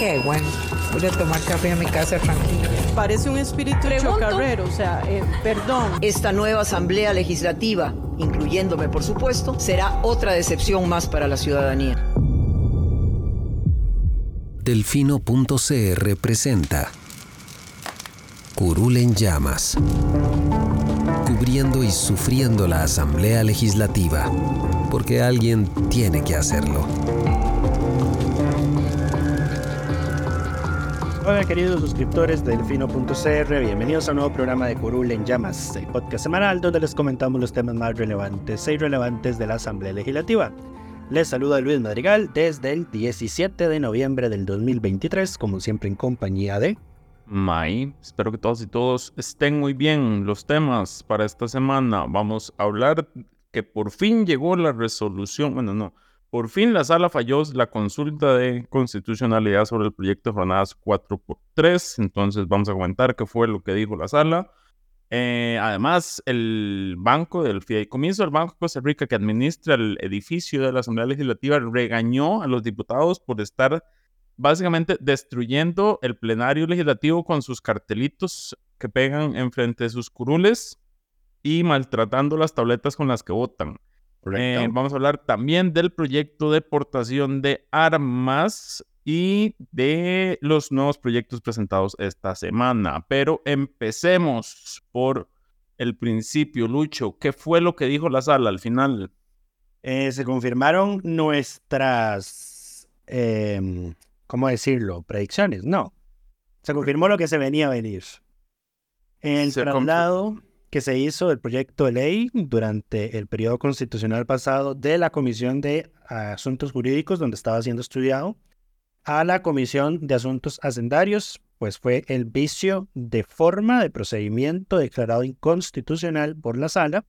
Qué bueno. Voy a tomar café a mi casa tranquilo. Parece un espíritu chocarrero, o sea, eh, perdón. Esta nueva Asamblea Legislativa, incluyéndome por supuesto, será otra decepción más para la ciudadanía. Delfino.cr presenta Curul en llamas, cubriendo y sufriendo la Asamblea Legislativa, porque alguien tiene que hacerlo. Hola queridos suscriptores de Delfino.cr, bienvenidos a un nuevo programa de Curul en Llamas, el podcast semanal donde les comentamos los temas más relevantes e irrelevantes de la Asamblea Legislativa. Les saluda Luis Madrigal desde el 17 de noviembre del 2023, como siempre en compañía de... May, espero que todos y todos estén muy bien. Los temas para esta semana, vamos a hablar que por fin llegó la resolución, bueno no, por fin la sala falló la consulta de constitucionalidad sobre el proyecto de jornadas 4x3. Entonces vamos a comentar qué fue lo que dijo la sala. Eh, además, el banco del fideicomiso del Banco de Costa Rica que administra el edificio de la Asamblea Legislativa regañó a los diputados por estar básicamente destruyendo el plenario legislativo con sus cartelitos que pegan enfrente de sus curules y maltratando las tabletas con las que votan. Eh, vamos a hablar también del proyecto de portación de armas y de los nuevos proyectos presentados esta semana. Pero empecemos por el principio, Lucho. ¿Qué fue lo que dijo la sala al final? Eh, se confirmaron nuestras, em, ¿cómo decirlo? Predicciones. No. Se confirmó lo que se venía a venir. El traslado que se hizo del proyecto de ley durante el periodo constitucional pasado de la Comisión de Asuntos Jurídicos, donde estaba siendo estudiado, a la Comisión de Asuntos Hacendarios, pues fue el vicio de forma de procedimiento declarado inconstitucional por la sala,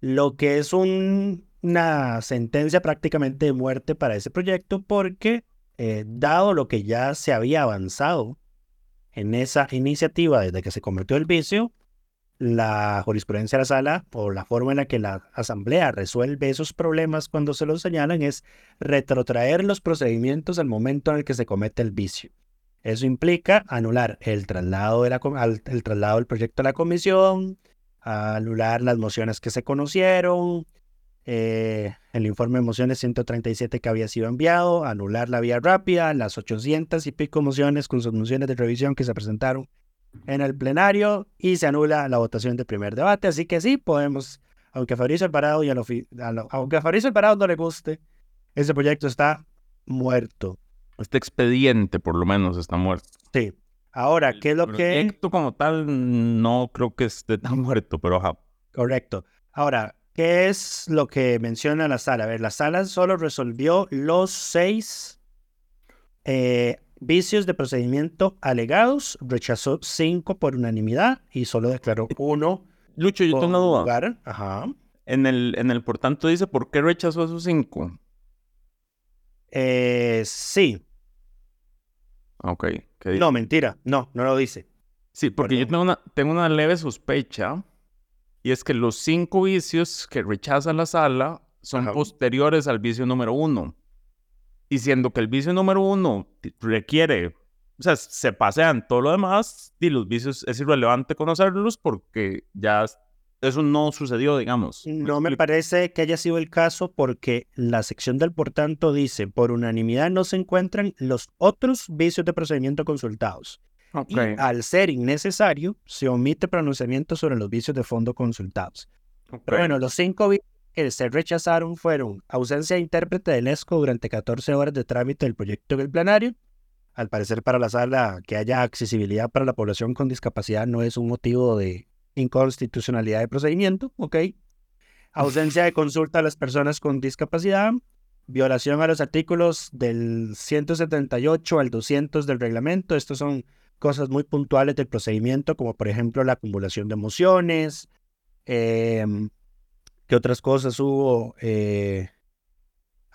lo que es una sentencia prácticamente de muerte para ese proyecto porque, eh, dado lo que ya se había avanzado en esa iniciativa desde que se cometió el vicio, la jurisprudencia de la sala o la forma en la que la asamblea resuelve esos problemas cuando se los señalan es retrotraer los procedimientos al momento en el que se comete el vicio. Eso implica anular el traslado, de la, del proyecto a la comisión, anular las mociones que se conocieron, eh, el informe de mociones 137 que había sido enviado, anular la vía rápida, las 800 y pico mociones con sus mociones de revisión que se presentaron en el plenario y se anula la votación del primer debate. Así que sí, podemos, aunque a Fabricio Alvarado, y a aunque a Fabricio Alvarado no le guste, ese proyecto está muerto. Este expediente, por lo menos, está muerto. Sí. Ahora, ¿qué es lo que...? El proyecto como tal no creo que esté tan muerto, pero ajá. Correcto. Ahora, ¿qué es lo que menciona la sala? A ver, la sala solo resolvió los seis eh, Vicios de procedimiento alegados, rechazó cinco por unanimidad y solo declaró uno. Lucho, yo tengo una duda. Ajá. En el, en el por tanto dice por qué rechazó esos cinco. Eh, sí. Ok. No, mentira. No, no lo dice. Sí, porque yo tengo una, tengo una leve sospecha y es que los cinco vicios que rechaza la sala son posteriores al vicio número uno diciendo que el vicio número uno requiere, o sea, se pasean todo lo demás y los vicios es irrelevante conocerlos porque ya eso no sucedió, digamos. No me parece que haya sido el caso porque la sección del por tanto dice, por unanimidad no se encuentran los otros vicios de procedimiento consultados. Y al ser innecesario, se omite pronunciamiento sobre los vicios de fondo consultados. Pero bueno, los cinco vicios que se rechazaron fueron ausencia de intérprete del ESCO durante 14 horas de trámite del proyecto en el. Al parecer para la sala que haya accesibilidad para la población con discapacidad no es un motivo de inconstitucionalidad de procedimiento, ¿ok? Ausencia de consulta a las personas con discapacidad, violación a los artículos del 178 al 200 del reglamento. Estos son cosas muy puntuales del procedimiento, como por ejemplo la acumulación de mociones. Em, ¿Qué otras cosas hubo? Eh,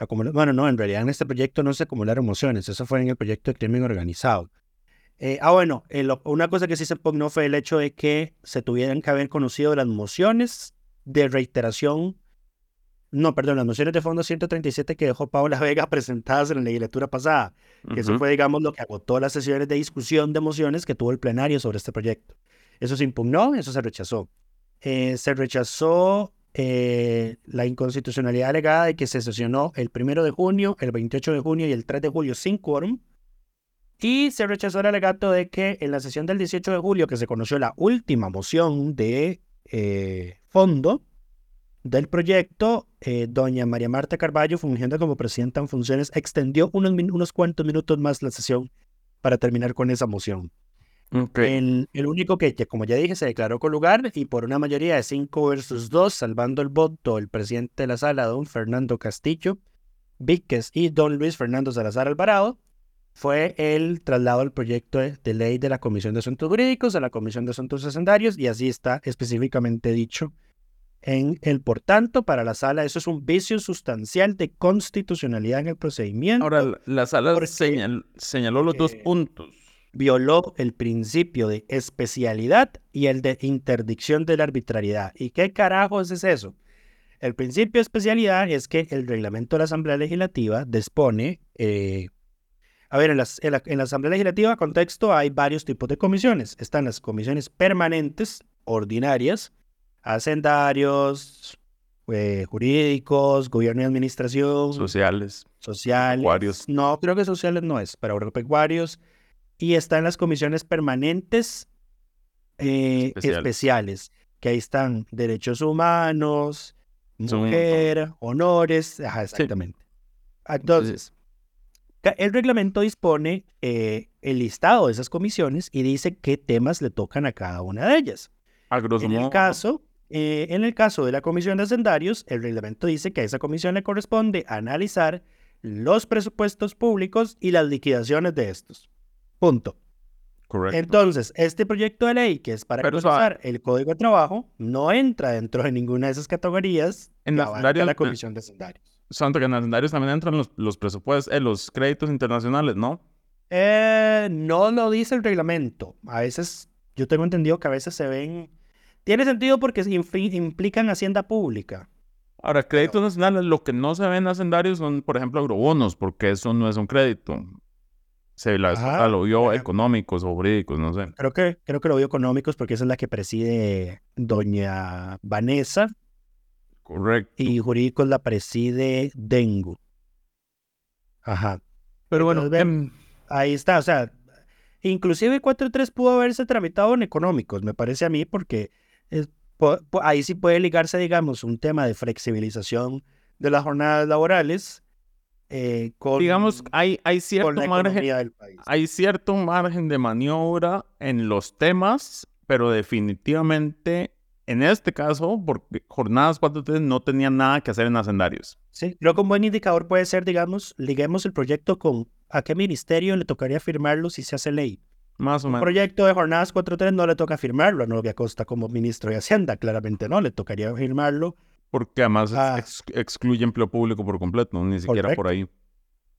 bueno, no, en realidad en este proyecto no se acumularon mociones, eso fue en el proyecto de crimen organizado. Eh, ah, bueno, una cosa que sí se impugnó fue el hecho de que se tuvieran que haber conocido las mociones de reiteración, no, perdón, las mociones de fondo 137 que dejó Paula Vega presentadas en la legislatura pasada, que eso fue, digamos, lo que agotó las sesiones de discusión de mociones que tuvo el plenario sobre este proyecto. Eso se impugnó, eso se rechazó. Eh, se rechazó eh, la inconstitucionalidad alegada de que se sesionó el primero de junio, el 28 de junio y el 3 de julio sin quórum. Y se rechazó el alegato de que en la sesión del 18 de julio, que se conoció la última moción de eh, fondo del proyecto, eh, doña María Marta Carballo, fungiendo como presidenta en funciones, extendió unos, unos cuantos minutos más la sesión para terminar con esa moción. El, único que, como ya dije, se declaró con lugar y por una mayoría de 5 versus 2, salvando el voto el presidente de la sala, don Fernando Castillo Víquez y don Luis Fernando Salazar Alvarado, fue el traslado del proyecto de, ley de la Comisión de Asuntos Jurídicos a la Comisión de Asuntos Hacendarios y así está específicamente dicho en el por tanto para la sala. Eso es un vicio sustancial de constitucionalidad en el procedimiento. Ahora, la, sala señaló los dos puntos violó el principio de especialidad y el de interdicción de la arbitrariedad. ¿Y qué carajos es eso? El principio de especialidad es que el reglamento de la Asamblea Legislativa dispone, eh, a ver, en, la, Asamblea Legislativa, contexto, hay varios tipos de comisiones. Están las comisiones permanentes, ordinarias, hacendarios, eh, jurídicos, gobierno y administración. Sociales. Sociales. No, creo que sociales no es, para agropecuarios y están las comisiones permanentes eh, especiales. que ahí están derechos humanos, mujer, honores, exactamente. Entonces, el reglamento dispone eh, el listado de esas comisiones y dice qué temas le tocan a cada una de ellas. en el caso, eh, en el caso de la comisión de hacendarios, el reglamento dice que a esa comisión le corresponde analizar los presupuestos públicos y las liquidaciones de estos. Punto. Correcto. Entonces, este proyecto de ley, que es para actualizar el código de trabajo, no entra dentro de ninguna de esas categorías en la comisión de hacendarios. Santo, que en hacendarios también entran los, los presupuestos, eh, los créditos internacionales, ¿no? Eh, no lo dice el reglamento. A veces, yo tengo entendido que a veces se ven... Tiene sentido porque implican hacienda pública. Ahora, créditos nacionales, lo que no se ven en hacendarios son, por ejemplo, agrobonos, porque eso no es un crédito. Se la, lo vio económicos o jurídicos, no sé. Creo que, creo que lo vio económicos porque esa es la que preside doña Vanessa. Correcto. Y jurídicos la preside Dengu. Ajá. Pero bueno, em, ahí está, o sea, inclusive 4.3 pudo haberse tramitado en económicos, me parece a mí, porque ahí sí puede ligarse, digamos, un tema de flexibilización de las jornadas laborales eh, Digamos, hay, hay, cierto margen, hay cierto margen de maniobra en los temas, pero definitivamente en este caso, porque jornadas 4.3 no tenían nada que hacer en hacendarios. Sí, creo que un buen indicador puede ser, digamos, liguemos el proyecto con a qué ministerio le tocaría firmarlo si se hace ley. Más o menos. Un proyecto de jornadas 4.3 no le toca firmarlo a Novia Costa como ministro de Hacienda, claramente no, le tocaría firmarlo porque además ah. excluye empleo público por completo, ni siquiera por ahí.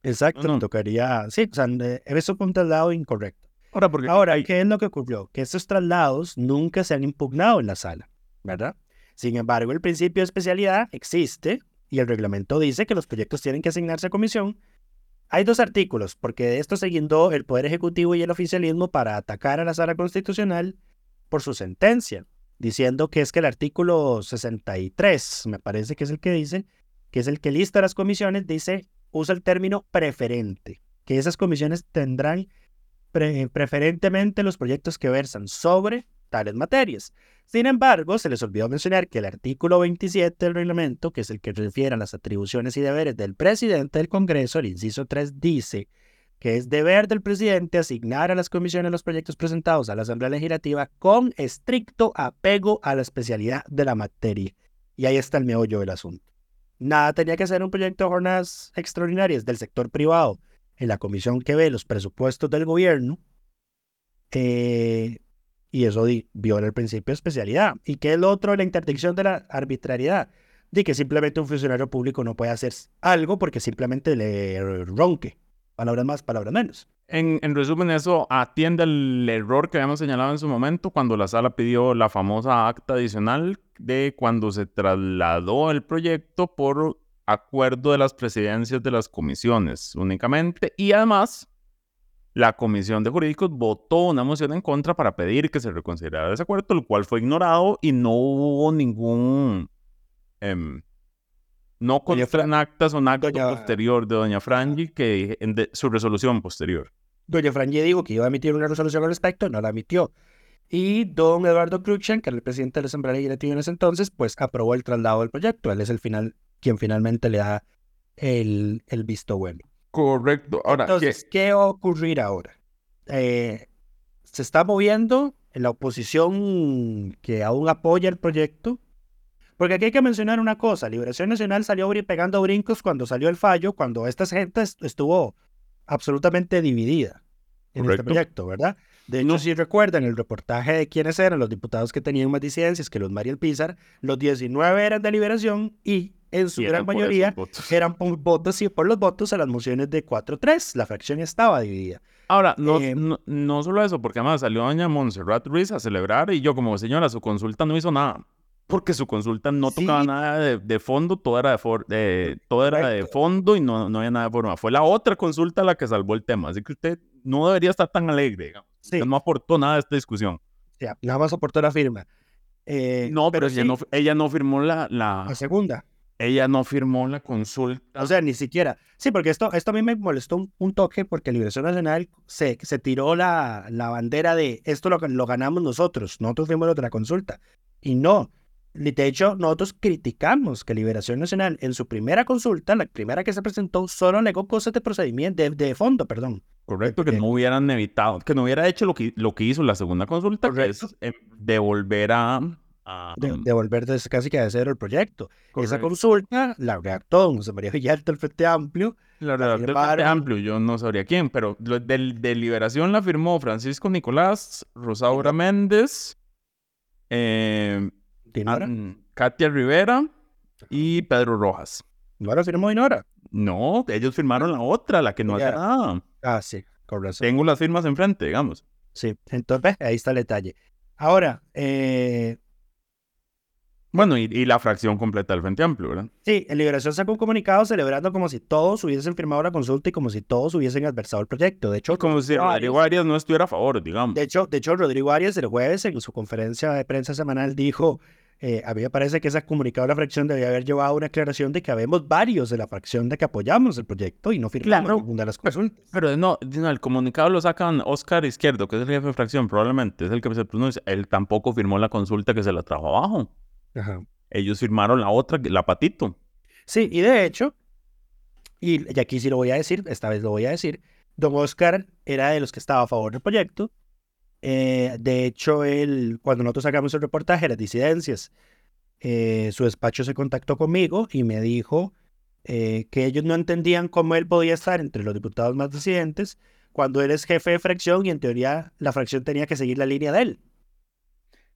Exacto, tocaría, sí, o sea, eso fue un traslado incorrecto. Ahora, porque Ahora ¿qué es lo que ocurrió? Que estos traslados nunca se han impugnado en la sala, ¿verdad? Sin embargo, el principio de especialidad existe y el reglamento dice que los proyectos tienen que asignarse a comisión. Hay dos artículos, porque de esto se guindó el Poder Ejecutivo y el oficialismo para atacar a la sala constitucional por su sentencia diciendo que es que el artículo 63, me parece que es el que dice, que es el que lista las comisiones, dice, usa el término preferente, que esas comisiones tendrán preferentemente los proyectos que versan sobre tales materias. Sin embargo, se les olvidó mencionar que el artículo 27 del reglamento, que es el que refiere a las atribuciones y deberes del presidente del Congreso, el inciso 3 dice que es deber del presidente asignar a las comisiones los proyectos presentados a la Asamblea Legislativa con estricto apego a la especialidad de la materia. Y ahí está el meollo del asunto. nada tenía que ser un proyecto de jornadas extraordinarias del sector privado en la comisión que ve los presupuestos del gobierno. Eh, y eso viola el principio de especialidad. ¿Y qué es lo otro la interdicción de la arbitrariedad? De que simplemente un funcionario público no puede hacer algo porque simplemente le ronque. Palabras más, palabras menos. En, en, resumen, eso atiende al error que habíamos señalado en su momento cuando la sala pidió la famosa acta adicional de cuando se trasladó el proyecto por acuerdo de las presidencias de las comisiones únicamente. Y además, la Comisión de Jurídicos votó una moción en contra para pedir que se reconsiderara ese acuerdo, el cual fue ignorado y no hubo ningún... Eh, no en actas o en acto posterior de doña Frangi que en su resolución posterior. Doña Frangi dijo que iba a emitir una resolución al respecto, no la emitió. Y don Eduardo Cruchen, que era el presidente de la Asamblea Legislativa en ese entonces, pues aprobó el traslado del proyecto. Él es el final, quien finalmente le da el, el visto bueno. Correcto. Ahora, entonces, ¿qué, va a ocurrir ahora? Eh, se está moviendo en la oposición que aún apoya el proyecto. Porque aquí hay que mencionar una cosa, Liberación Nacional salió pegando brincos cuando salió el fallo, cuando esta gente estuvo absolutamente dividida en este proyecto, ¿verdad? De hecho, si recuerdan el reportaje de quiénes eran los diputados que tenían más disidencias que los Mariel Pizar, los 19 eran de liberación y en su gran mayoría eran por votos y por los votos a las mociones de 4-3. La fracción estaba dividida. Ahora, eh, no, no, solo eso, porque además salió doña Montserrat Ruiz a celebrar y yo como señora, su consulta no hizo nada. Porque su consulta no tocaba nada de, fondo, todo era de, de todo era de fondo y no, no había nada de forma. Fue la otra consulta la que salvó el tema. Así que usted no debería estar tan alegre, digamos. no aportó nada a esta discusión. Ya, nada más aportó la firma. Eh, no, pero, ella, no, ella no firmó la, la... La segunda. Ella no firmó la consulta. O sea, ni siquiera. Sí, porque esto, esto a mí me molestó un, toque porque Liberación Nacional se, se tiró la, la bandera de esto lo, lo ganamos nosotros, nosotros fuimos los de la consulta. Y no, de hecho, nosotros criticamos que Liberación Nacional en su primera consulta, la primera que se presentó, solo negó cosas de procedimiento, de, fondo, perdón. Correcto, que no hubieran evitado, que no hubiera hecho lo que, lo que hizo la segunda consulta, que es eh, devolver a... devolver casi que de cero el proyecto. Esa consulta la redactó José María Villalta, el Frente Amplio. La redactó el Frente Amplio, yo no sabría quién, pero de, de Liberación la firmó Francisco Nicolás, Rosaura Méndez, eh, Katia Rivera y Pedro Rojas. ¿No firmó Dinora? No, ellos firmaron la otra, la que no hace nada. Ah, sí, correcto. Tengo las firmas enfrente, digamos. Sí, entonces ahí está el detalle. Ahora, eh... Bueno, y, la fracción completa del Frente Amplio, ¿verdad? Sí, en Liberación sacó un comunicado celebrando como si todos hubiesen firmado la consulta y como si todos hubiesen adversado el proyecto. De hecho, como si Rodrigo Arias no estuviera a favor, digamos. De hecho, de hecho, Rodrigo Arias el jueves en su conferencia de prensa semanal dijo eh, a mí me parece que ese comunicado de la fracción debía haber llevado una aclaración de que habemos varios de la fracción de que apoyamos el proyecto y no firmamos ninguna de las consultas. Pero no, el comunicado lo sacan Oscar Izquierdo, que es el jefe de fracción, probablemente es el que se pronuncia. Él tampoco firmó la consulta que se la trajo abajo. Ellos firmaron la otra, la patito. Sí, y de hecho, y, y aquí sí lo voy a decir, esta vez lo voy a decir, don Oscar era de los que estaba a favor del proyecto eh, de hecho, él, cuando nosotros sacamos el reportaje, las disidencias, eh, su despacho se contactó conmigo y me dijo eh, que ellos no entendían cómo él podía estar entre los diputados más disidentes cuando él es jefe de fracción y en teoría la fracción tenía que seguir la línea de él.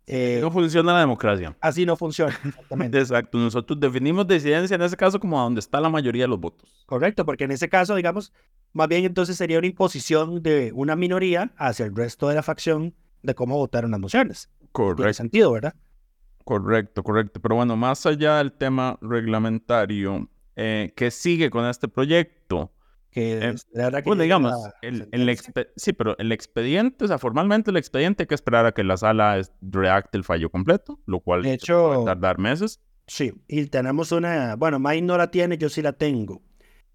No funciona la democracia. Así no funciona. Exactamente. Exacto. Nosotros definimos disidencia en ese caso como a donde está la mayoría de los votos. Correcto, porque en ese caso, digamos, más bien entonces sería una imposición de una minoría hacia el resto de la facción de cómo votaron las mociones. Correcto. Tiene sentido, ¿verdad? Correcto, correcto. Pero bueno, más allá del tema reglamentario, eh, ¿qué sigue con este proyecto? Que, eh, la verdad que bueno, digamos, el, sí, pero el expediente, o sea, formalmente el expediente hay que esperar a que la sala reacte el fallo completo, lo cual de hecho, puede tardar meses. Sí, y tenemos una, bueno, May no la tiene, yo sí la tengo.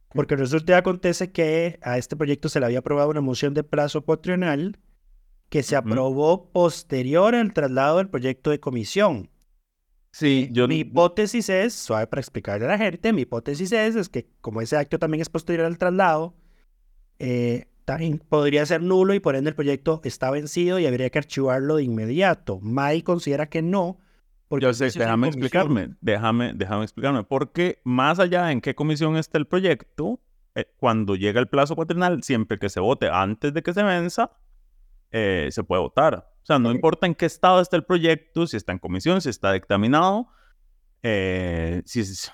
Porque resulta y acontece que a este proyecto se le había aprobado una moción de plazo cuatrienal que se aprobó posterior al traslado del proyecto de comisión. Sí, yo... Mi hipótesis es, suave para explicarle a la gente, mi hipótesis es, es que como ese acto también es posterior al traslado, eh, también podría ser nulo y por ende el proyecto está vencido y habría que archivarlo de inmediato. May considera que no, Porque Yo sé, déjame explicarme, déjame, déjame explicarme, porque más allá de en qué comisión está el proyecto, eh, cuando llega el plazo cuatrenal, siempre que se vote antes de que se venza, eh, se puede votar. O sea, no importa en qué estado está el proyecto, si está en comisión, si está dictaminado, eh, si es-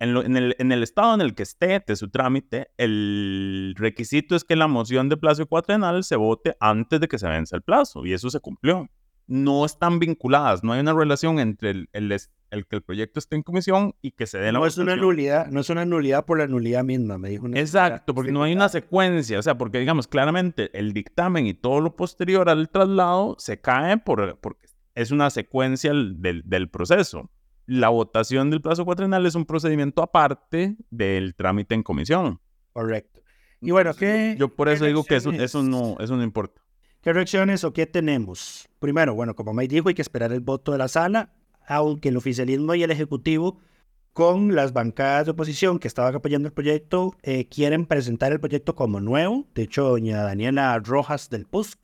en, lo- en el, en el estado en el que esté de su trámite, el requisito es que la moción de plazo cuatrenal se vote antes de que se venza el plazo, y eso se cumplió no están vinculadas, no hay una relación entre el, el, el que el proyecto esté en comisión y que se dé la No es una votación. nulidad, no es una nulidad por la nulidad misma, me dijo una Exacto, porque no hay una secuencia, o sea, porque digamos claramente el dictamen y todo lo posterior al traslado se cae por, porque es una secuencia del- del, proceso. La votación del plazo cuatrenal es un procedimiento aparte del trámite en comisión. Correcto. Y bueno, ¿qué, Yo por eso digo que eso, eso, no, eso no importa. ¿Qué reacciones o qué tenemos? Primero, bueno, como me dijo, hay que esperar el voto de la sala, aunque el oficialismo y el ejecutivo, con las bancadas de oposición que estaban apoyando el proyecto, eh, quieren presentar el proyecto como nuevo. De hecho, doña Daniela Rojas del PUSC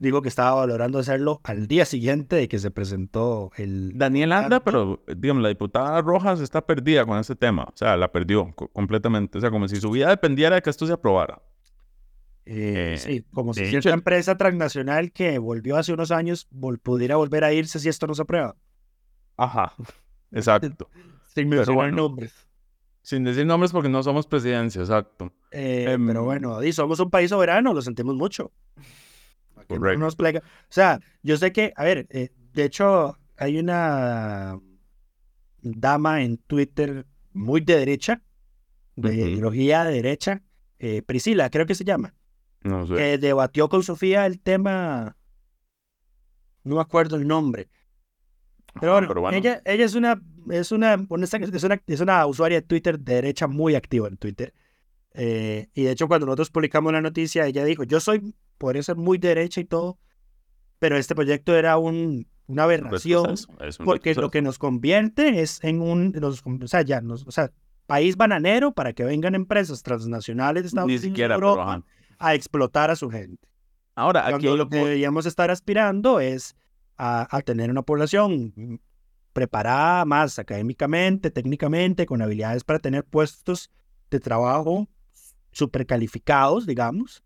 dijo que estaba valorando hacerlo al día siguiente de que se presentó el... Daniel anda, pero digamos, la diputada Rojas está perdida con ese tema. O sea, la perdió co- completamente. O sea, como si su vida dependiera de que esto se aprobara. Eh, Eh, sí, como si cierta hecho- empresa transnacional que volvió hace unos años vol- pudiera volver a irse si esto no se aprueba. Aja. Exacto. Sin mencionar nombres. Sin decir nombres porque no somos presidencia, exacto. Eh, Em, pero bueno, di, somos un país soberano, lo sentimos mucho. No Correcto. nos plega- O sea, yo sé que, a ver, eh, de hecho, hay una dama en Twitter muy de derecha, de Ujú. ideología de derecha, eh, Priscila, creo que se llama, No sé. que debatió con Sofía el tema, no me acuerdo el nombre. Pero Ajá, pero bueno. Ella, ella es una, es una, es una, es una usuaria de Twitter de derecha muy activa en Twitter. Eh, y de hecho, cuando nosotros publicamos la noticia, ella dijo, yo soy, podría ser muy derecha y todo, pero este proyecto era un, una aberración, Retroceso, es un porque lo que nos convierte es en un, nos- o sea, ya, nos- o sea, país bananero para que vengan empresas transnacionales de Estados Ni Unidos siquiera, Europa a explotar a su gente. Ahora, aquí lo que deberíamos estar aspirando es a, tener una población preparada más académicamente, técnicamente, con habilidades para tener puestos de trabajo super calificados, digamos,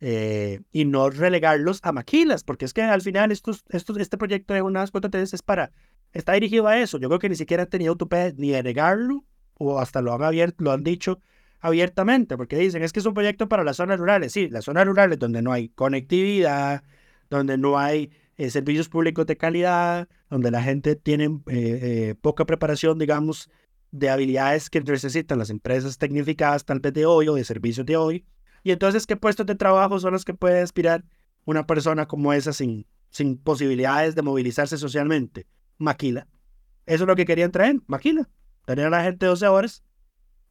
eh, y no relegarlos a maquilas, porque es que al final estos, estos, este proyecto de unas cuotas es para, está dirigido a eso. Yo creo que ni siquiera han tenido tupé ni de negarlo, o hasta lo han abierto, lo han dicho abiertamente, porque dicen, es que es un proyecto para las zonas rurales. Sí, las zonas rurales donde no hay conectividad, donde no hay eh, servicios públicos de calidad, donde la gente tiene eh, eh, poca preparación, digamos, de habilidades que necesitan las empresas tecnificadas tal vez de hoy o de servicios de hoy. Y entonces, ¿qué puestos de trabajo son los que puede aspirar una persona como esa sin, sin posibilidades de movilizarse socialmente? Maquila. Eso es lo que querían traer, maquila. Tener a la gente 12 horas,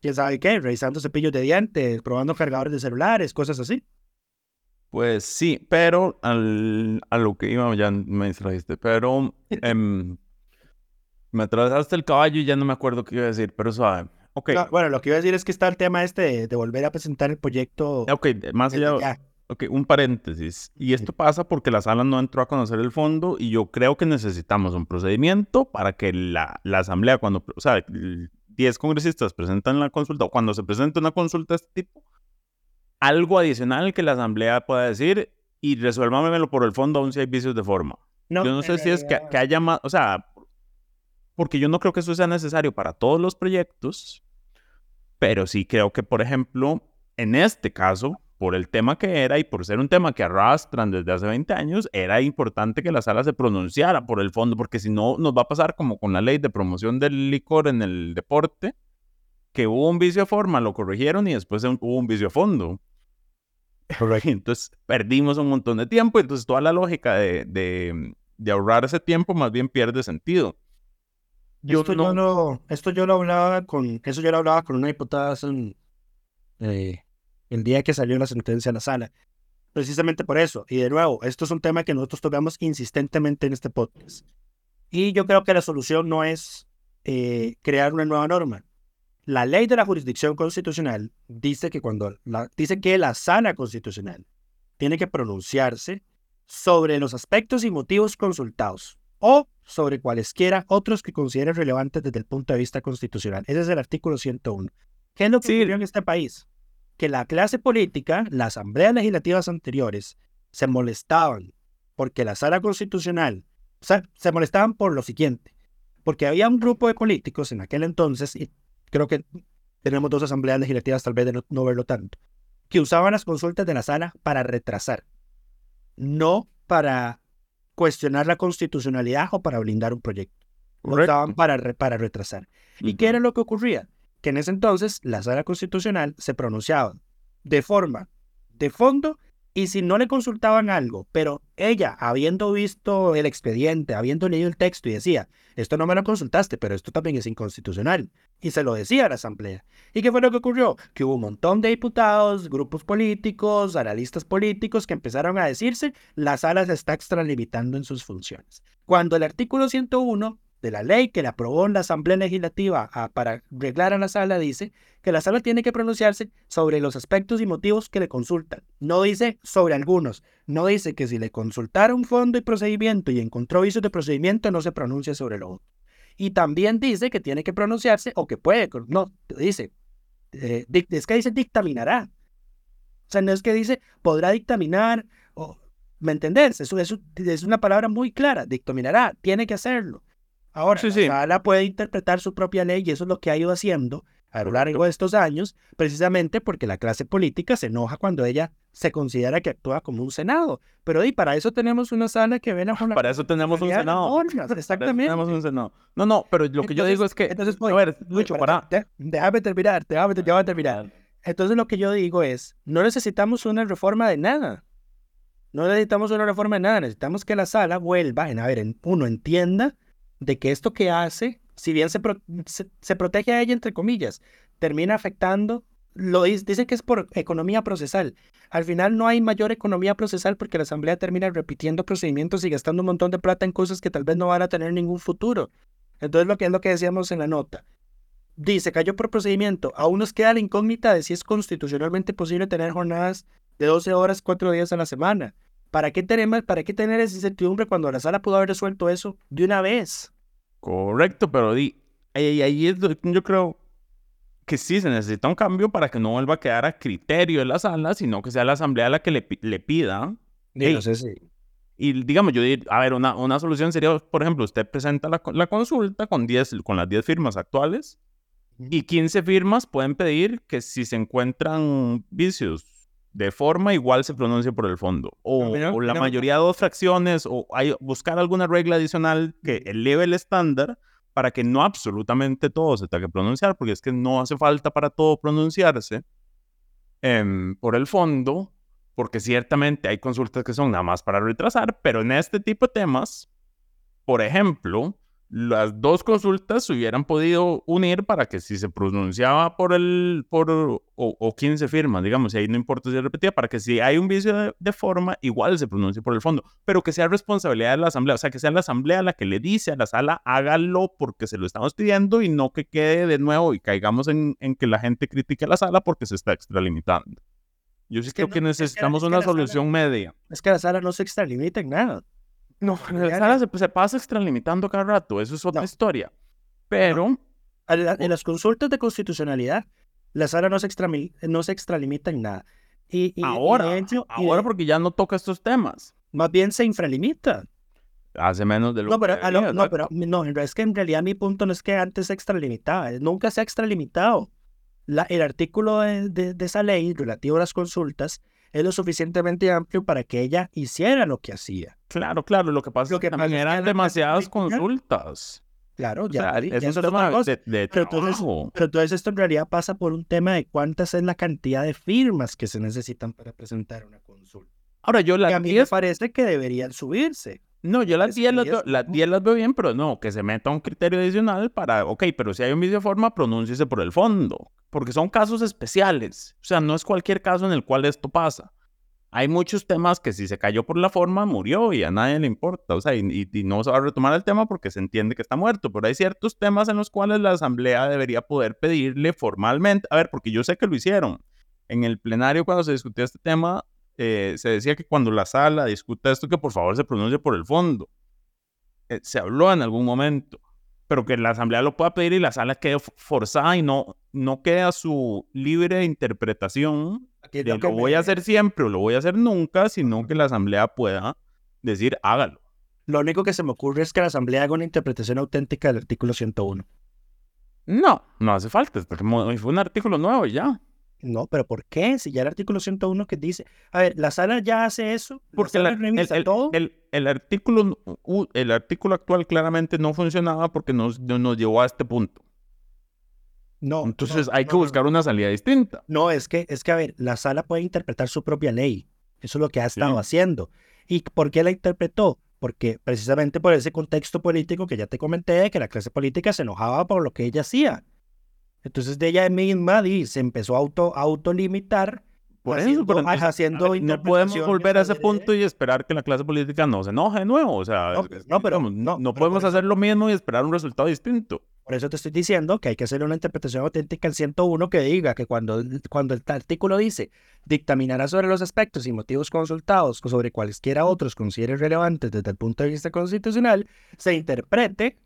quién sabe qué, revisando cepillos de dientes, probando cargadores de celulares, cosas así. Pues sí, pero al, a lo que iba ya me distrajiste, pero em, me atravesaste el caballo y ya no me acuerdo qué iba a decir, pero suave. Ok, No, bueno, lo que iba a decir es que está el tema este de, de volver a presentar el proyecto. ok, más allá, ya. ok, un paréntesis. Y esto pasa porque la sala no entró a conocer el fondo y yo creo que necesitamos un procedimiento para que la, la asamblea, cuando, o sea, el- 10 congresistas presentan la consulta o cuando se presenta una consulta de este tipo, algo adicional que la asamblea pueda decir y resuélvamelo por el fondo aún si hay vicios de forma. No, yo no sé si es que, que haya más, o sea, porque yo no creo que eso sea necesario para todos los proyectos, pero sí creo que, por ejemplo, en este caso, por el tema que era y por ser un tema que arrastran desde hace 20 años, era importante que la sala se pronunciara por el fondo, porque si no, nos va a pasar como con la ley de promoción del licor en el deporte, que hubo un vicio de forma, lo corrigieron y después hubo un vicio de fondo. Entonces perdimos un montón de tiempo, entonces toda la lógica de, de, de ahorrar ese tiempo más bien pierde sentido. Yo esto, no- yo lo, esto yo lo hablaba con, eso yo lo hablaba con una diputada un- eh, el día que salió la sentencia a la sala. Precisamente por eso. Y de nuevo, esto es un tema que nosotros tocamos insistentemente en este podcast. Y yo creo que la solución no es eh, crear una nueva norma. La ley de la jurisdicción constitucional dice que cuando la, dice que la sala constitucional tiene que pronunciarse sobre los aspectos y motivos consultados o sobre cualesquiera otros que consideren relevantes desde el punto de vista constitucional. Ese es el artículo 101. ¿Qué es lo que Sí. ocurrió en este país? Que la clase política, las asambleas legislativas anteriores, se molestaban porque la sala constitucional, o sea, se molestaban por lo siguiente, porque había un grupo de políticos en aquel entonces, y creo que tenemos dos asambleas legislativas, tal vez de no, no verlo tanto, que usaban las consultas de la sala para retrasar, no para cuestionar la constitucionalidad o para blindar un proyecto. Lo usaban para, re- para retrasar. ¿Y qué era lo que ocurría? Que en ese entonces la sala constitucional se pronunciaba de forma, de fondo, y si no le consultaban algo, pero ella, habiendo visto el expediente, habiendo leído el texto y decía, esto no me lo consultaste, pero esto también es inconstitucional, y se lo decía a la asamblea. ¿Y qué fue lo que ocurrió? Que hubo un montón de diputados, grupos políticos, analistas políticos que empezaron a decirse, la sala se está extralimitando en sus funciones. Cuando el artículo 101 de la ley que le aprobó la Asamblea Legislativa a- para arreglar a la sala dice que la sala tiene que pronunciarse sobre los aspectos y motivos que le consultan. No dice sobre algunos. No dice que si le consultara un fondo y procedimiento y encontró vicios de procedimiento no se pronuncia sobre lo otro. Y también dice que tiene que pronunciarse o que puede. No, dice. eh, es que dice dictaminará. O sea, no es que dice podrá dictaminar o... ¿Me entendés? Eso es una palabra muy clara. Dictaminará. Tiene que hacerlo. Ahora, Sí, la sí. sala puede interpretar su propia ley y eso es lo que ha ido haciendo a lo largo de estos años, precisamente porque la clase política se enoja cuando ella se considera que actúa como un Senado. Pero y para eso tenemos una sala que ven a la Para eso tenemos un Senado. normas, Para eso Exactamente. tenemos un Senado. No, no, pero lo que yo digo es que. entonces, a ver, Lucho, Espera, para. de- Déjame terminar, déjame, a terminar. Entonces lo que yo digo es, no necesitamos una reforma de nada. No necesitamos una reforma de nada, necesitamos que la sala vuelva, en, a ver, en, uno entienda de que esto que hace, si bien se, se, protege a ella, entre comillas, termina afectando, lo dis- dice que es por economía procesal. Al final no hay mayor economía procesal porque la asamblea termina repitiendo procedimientos y gastando un montón de plata en cosas que tal vez no van a tener ningún futuro. Entonces lo que es lo que decíamos en la nota. Dice, cayó por procedimiento. Aún nos queda la incógnita de si es constitucionalmente posible tener jornadas de 12 horas, 4 días a la semana. ¿Para qué, tenemos, ¿Para qué tener esa incertidumbre cuando la sala pudo haber resuelto eso de una vez? Correcto, pero di, ahí, ahí es lo- yo creo que sí se necesita un cambio para que no vuelva a quedar a criterio de la sala, sino que sea la asamblea la que le, le pida. Ey, no sé si... Y digamos, yo dir- a ver, una, una solución sería, por ejemplo, usted presenta la, la consulta con, 10, con las 10 firmas actuales y 15 firmas pueden pedir que si se encuentran vicios de forma, igual se pronuncie por el fondo. O, Ah, mira, o la mira. mayoría de dos fracciones, o hay, buscar alguna regla adicional que eleve el estándar para que no absolutamente todo se tenga que pronunciar, porque es que no hace falta para todo pronunciarse em, por el fondo, porque ciertamente hay consultas que son nada más para retrasar, pero en este tipo de temas, por ejemplo, las dos consultas se hubieran podido unir para que si se pronunciaba por el, por, o, o 15 firmas, digamos, y ahí no importa si es repetida, para que si hay un vicio de, de forma, igual se pronuncie por el fondo, pero que sea responsabilidad de la asamblea, o sea, que sea la asamblea la que le dice a la sala, hágalo porque se lo estamos pidiendo y no que quede de nuevo y caigamos en, en que la gente critique a la sala porque se está extralimitando. Yo sí que creo que, no, es que- necesitamos es que una la sala- solución media. Es que la sala no se extralimita en nada. No, la sala se, se pasa extralimitando cada rato, eso es otra No. historia. Pero, A la- En las consultas de constitucionalidad, la sala no se, no se extralimita en nada. Y, y- y ahora, de hecho, y ahora de- porque ya no toca estos temas. más bien se infralimita. Hace menos de lo No, pero, que a lo- debería, no, pero no, en realidad es que en realidad mi punto no es que antes se extralimitaba, eh, nunca se ha extralimitado. La, el artículo de, de- de esa ley relativo a las consultas es lo suficientemente amplio para que ella hiciera lo que hacía. Claro, claro, lo que pasa Lo es que que también que eran la demasiadas consultas. Claro, O ya, sea, es un tema de, de Pero entonces, pero entonces esto en realidad pasa por un tema de cuántas es la cantidad de firmas que se necesitan para presentar una consulta. Ahora, yo Y a las mí me 10, parece que deberían subirse. No, yo las es 10 las, veo, es- las 10 las veo bien, pero no, que se meta un criterio adicional para, ok, pero si hay un vicio de forma, pronúnciese por el fondo, porque son casos especiales. O sea, no es cualquier caso en el cual esto pasa. Hay muchos temas que si se cayó por la forma, murió y a nadie le importa. O sea, y, y- y no se va a retomar el tema porque se entiende que está muerto. Pero hay ciertos temas en los cuales la Asamblea debería poder pedirle formalmente. A ver, porque yo sé que lo hicieron. En el plenario, cuando se discutió este tema, eh, se decía que cuando la sala discuta esto, que por favor se pronuncie por el fondo. eh, se habló en algún momento, pero que la asamblea lo pueda pedir y la sala quede forzada y no, no quede a su libre interpretación de lo, lo voy a hacer siempre o lo voy a hacer nunca, sino que la asamblea pueda decir hágalo. Lo único que se me ocurre es que la asamblea haga una interpretación auténtica del artículo 101. No, no hace falta, fue un artículo nuevo y ya. No, pero ¿por qué? Si ya el artículo 101 que dice, a ver, la sala ya hace eso, porque el, el, artículo, el artículo actual claramente no funcionaba porque nos, nos llevó a este punto. No. Entonces hay que buscar una salida distinta. No, es que, es que, a ver, la sala puede interpretar su propia ley. Eso es lo que ha estado haciendo. ¿Y por qué la interpretó? Porque precisamente por ese contexto político que ya te comenté, que la clase política se enojaba por lo que ella hacía. Entonces de ella misma se empezó a auto, autolimitar. Por eso, pero haciendo no podemos volver a ese punto y esperar que la clase política no se enoje de nuevo. O sea, no, pero no, no podemos hacer lo mismo y esperar un resultado distinto. Por eso te estoy diciendo que hay que hacer una interpretación auténtica al 101 que diga que cuando, cuando el artículo dice dictaminará sobre los aspectos y motivos consultados sobre cualesquiera otros considere relevantes desde el punto de vista constitucional, se interprete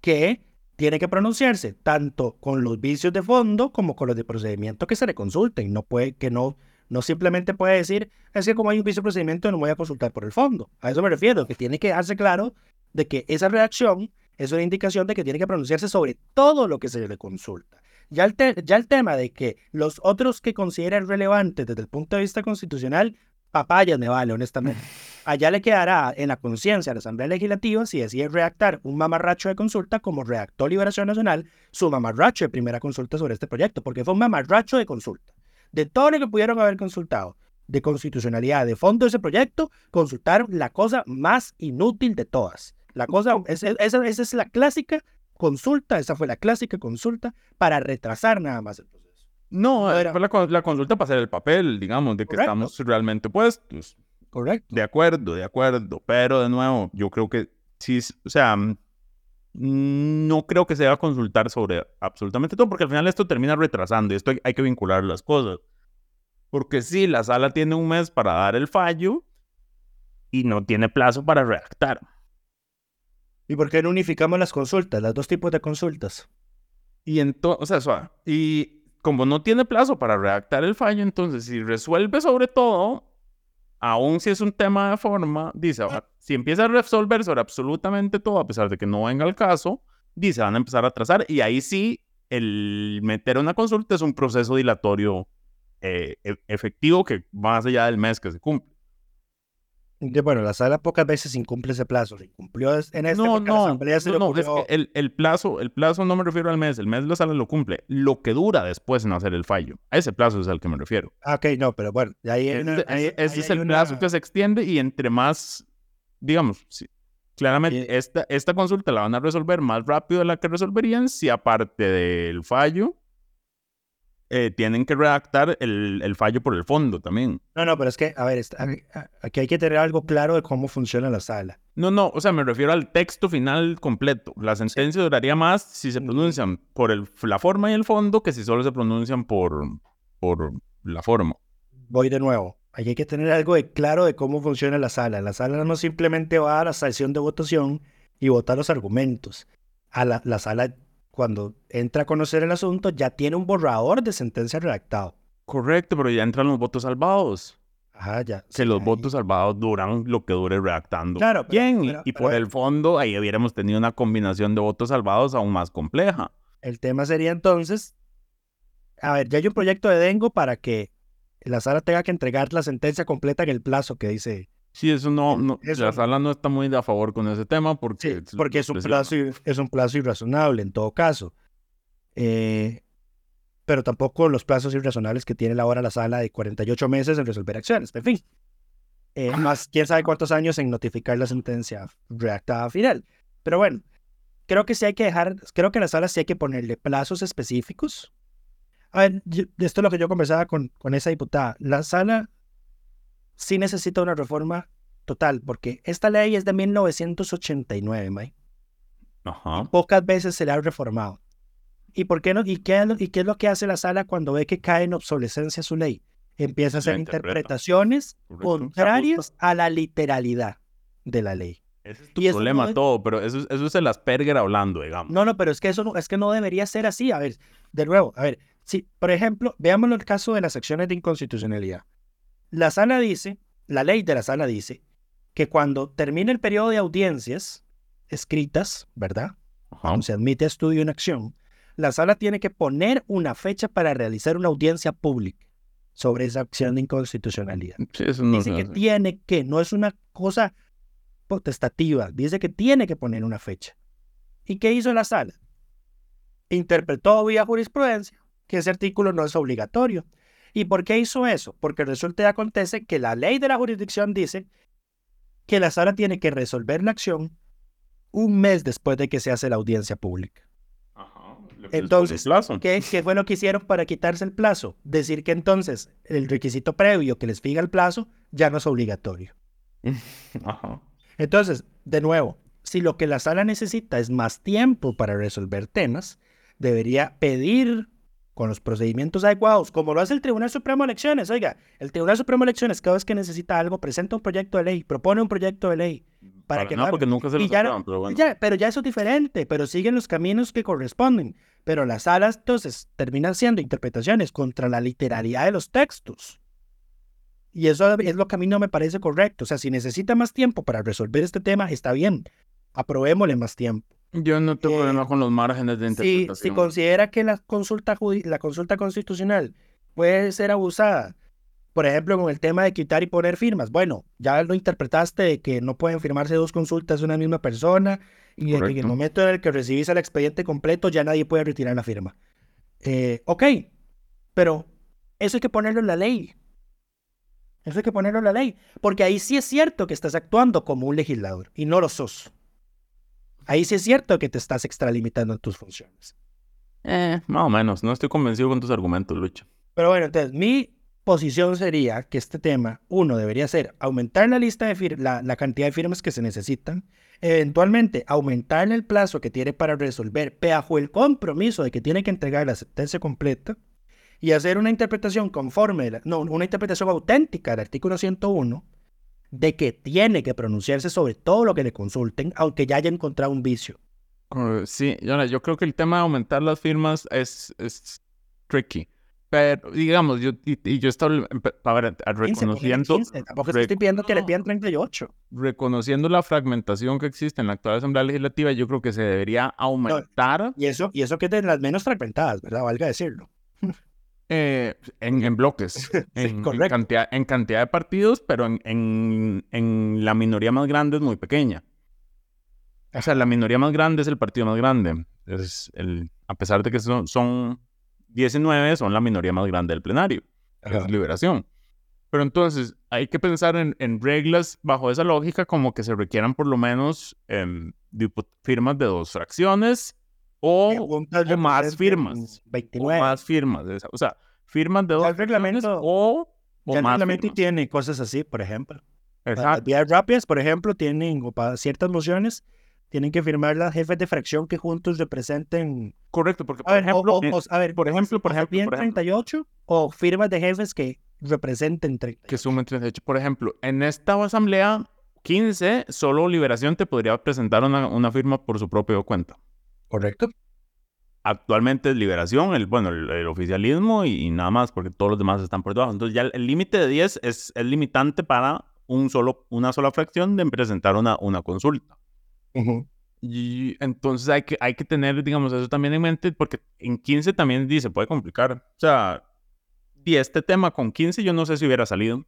que tiene que pronunciarse tanto con los vicios de fondo como con los de procedimiento que se le consulten. No puede que no, no simplemente puede decir, es que como hay un vicio de procedimiento no voy a consultar por el fondo. A eso me refiero, que tiene que darse claro de que esa reacción es una indicación de que tiene que pronunciarse sobre todo lo que se le consulta. Ya el, ya el tema de que los otros que consideren relevantes desde el punto de vista constitucional, papayas me vale, honestamente. Allá le quedará en la conciencia a la Asamblea Legislativa si decide redactar un mamarracho de consulta como redactó Liberación Nacional su mamarracho de primera consulta sobre este proyecto, porque fue un mamarracho de consulta. De todo lo que pudieron haber consultado, de constitucionalidad, de fondo de ese proyecto, consultaron la cosa más inútil de todas. La cosa, esa, esa es la clásica consulta, esa fue la clásica consulta para retrasar nada más el proceso. No, fue la, la, consulta para hacer el papel, digamos, de que estamos realmente puestos. Correcto. De acuerdo, de acuerdo. Pero de nuevo, yo creo que sí, o sea, mm, no creo que se deba consultar sobre absolutamente todo, porque al final esto termina retrasando y esto hay, que vincular las cosas. Porque sí, la sala tiene un mes para dar el fallo y no tiene plazo para redactar. ¿Y por qué no unificamos las consultas, los dos tipos de consultas? Y entonces, o sea, y como no tiene plazo para redactar el fallo, entonces si resuelve sobre todo, aún si es un tema de forma, dice, si empieza a resolver sobre absolutamente todo, a pesar de que no venga el caso, dice, van a empezar a trazar y ahí sí, el meter una consulta es un proceso dilatorio eh, e-, efectivo que va más allá del mes que se cumple bueno, la sala pocas veces incumple ese plazo. Se incumplió en este no, no, no, es que el, el, plazo, el plazo no me refiero al mes, el mes la sala lo cumple. Lo que dura después en hacer el fallo, a ese plazo es al que me refiero. Ah, ok, no, pero bueno, ahí, ese, es el plazo que se extiende y entre más, digamos, claramente esta, esta consulta la van a resolver más rápido de la que resolverían si aparte del fallo eh, tienen que redactar el, el, fallo por el fondo también. No, no, pero es que, a ver, aquí hay que tener algo claro de cómo funciona la sala. No, no, o sea, me refiero al texto final completo. La sentencia duraría más si se pronuncian por el, la forma y el fondo que si solo se pronuncian por, por la forma. Voy de nuevo. Aquí hay que tener algo de claro de cómo funciona la sala. La sala no simplemente va a la sesión de votación y votar los argumentos. A la, la sala cuando entra a conocer el asunto, ya tiene un borrador de sentencia redactado. Correcto, pero ya entran los votos salvados. Ajá, ya. Que los votos salvados duran lo que dure redactando. Claro, bien. y, por el fondo, ahí hubiéramos tenido una combinación de votos salvados aún más compleja. El tema sería entonces, a ver, ya hay un proyecto de Dengo para que la sala tenga que entregar la sentencia completa en el plazo que dice Sí, eso no, no la sala no está muy de a favor con ese tema porque... porque es un, plazo, es un plazo irrazonable en todo caso. Eh, pero tampoco los plazos irrazonables que tiene ahora la sala de 48 meses en resolver acciones. En fin, eh, más quién sabe cuántos años en notificar la sentencia redactada final. Pero bueno, creo que sí hay que dejar, creo que a la sala sí hay que ponerle plazos específicos. A ver, esto es lo que yo conversaba con, con esa diputada. La sala sí necesita una reforma total, porque esta ley es de 1989, Mike. Ajá. Pocas veces se le ha reformado. ¿Y por qué no? ¿Y qué, ¿Y qué es lo que hace la sala cuando ve que cae en obsolescencia su ley? Empieza a hacer interpretaciones contrarias a la literalidad de la ley. Ese es tu problema todo, pero eso, eso es el Asperger hablando, digamos. No, no, pero es que eso no, es que no debería ser así. A ver, de nuevo, a ver, si, por ejemplo, veamos el caso de las acciones de inconstitucionalidad. La sala dice, la ley de la sala dice, que cuando termine el periodo de audiencias escritas, ¿verdad? Cuando se admite estudio en acción, la sala tiene que poner una fecha para realizar una audiencia pública sobre esa acción de inconstitucionalidad. dice que tiene que, no es una cosa potestativa, dice que tiene que poner una fecha. ¿Y qué hizo la sala? Interpretó vía jurisprudencia que ese artículo no es obligatorio. ¿Y por qué hizo eso? Porque resulta y acontece que la ley de la jurisdicción dice que la sala tiene que resolver la acción un mes después de que se hace la audiencia pública. Entonces, ¿qué, ¿qué, fue lo que hicieron para quitarse el plazo? Decir que entonces el requisito previo que les fija el plazo ya no es obligatorio. Ajá. Entonces, de nuevo, si lo que la sala necesita es más tiempo para resolver temas, debería pedir con los procedimientos adecuados, como lo hace el Tribunal Supremo de Elecciones. Oiga, el Tribunal Supremo de Elecciones cada vez que necesita algo presenta un proyecto de ley, propone un proyecto de ley. Para, que no, porque nunca se lo pero bueno. Ya, pero ya eso es diferente, pero siguen los caminos que corresponden. Pero las salas entonces terminan haciendo interpretaciones contra la literalidad de los textos. Y eso es lo que a mí no me parece correcto. O sea, si necesita más tiempo para resolver este tema, está bien. Aprobémosle más tiempo. Yo no tengo problema eh, con los márgenes de interpretación. Si, si considera que la consulta, la consulta constitucional puede ser abusada, por ejemplo, con el tema de quitar y poner firmas, bueno, ya lo interpretaste de que no pueden firmarse dos consultas de una misma persona y de que en el momento en el que recibís el expediente completo ya nadie puede retirar la firma. Eh, ok, pero eso hay que ponerlo en la ley. Eso hay que ponerlo en la ley. Porque ahí sí es cierto que estás actuando como un legislador y no lo sos. Ahí sí es cierto que te estás extralimitando en tus funciones. Eh, más o menos. No estoy convencido con tus argumentos, Lucho. Pero bueno, entonces, mi posición sería que este tema, uno, debería ser aumentar la lista de la, la cantidad de firmas que se necesitan, eventualmente aumentar el plazo que tiene para resolver, bajo el compromiso de que tiene que entregar la sentencia completa, y hacer una interpretación conforme, no, una interpretación auténtica del artículo 101, de que tiene que pronunciarse sobre todo lo que le consulten, aunque ya haya encontrado un vicio. sí, yo, creo que el tema de aumentar las firmas es, es tricky. Pero, digamos, yo, y, yo estoy a ver, reconociendo... Tampoco estoy pidiendo que le pidan 38. Reconociendo la fragmentación que existe en la actual Asamblea Legislativa, yo creo que se debería aumentar... y, eso, y eso que es de las menos fragmentadas, ¿verdad? Valga decirlo. Eh, en, bloques, en, cantidad, en cantidad de partidos, pero en, en, la minoría más grande es muy pequeña. O sea, la minoría más grande es el partido más grande. Es el, a pesar de que son, son 19, son la minoría más grande del plenario. Es liberación. Pero entonces hay que pensar en, reglas bajo esa lógica como que se requieran por lo menos em, firmas de dos fracciones o, más firmas. 29. O más firmas. O sea, firmas de dos el reglamento, o, o el reglamento tiene cosas así, por ejemplo. Exacto. Vías rápidas, por ejemplo, tienen, o para ciertas mociones, tienen que firmar las jefes de fracción que juntos representen. Correcto, porque por ejemplo, a ver, por ejemplo, por ejemplo, 38 o firmas de jefes que representen 38. Que sumen 38. Por ejemplo, en esta asamblea 15, solo Liberación te podría presentar una, una firma por su propia cuenta. Correcto. Actualmente es liberación, el, bueno, el, oficialismo y, nada más, porque todos los demás están por debajo. Entonces ya el límite de 10 es, el limitante para un solo, una sola fracción de presentar una, una consulta. Y entonces hay que, hay que tener, digamos, eso también en mente, porque en 15 también dice, puede complicar. O sea, y este tema con 15 yo no sé si hubiera salido.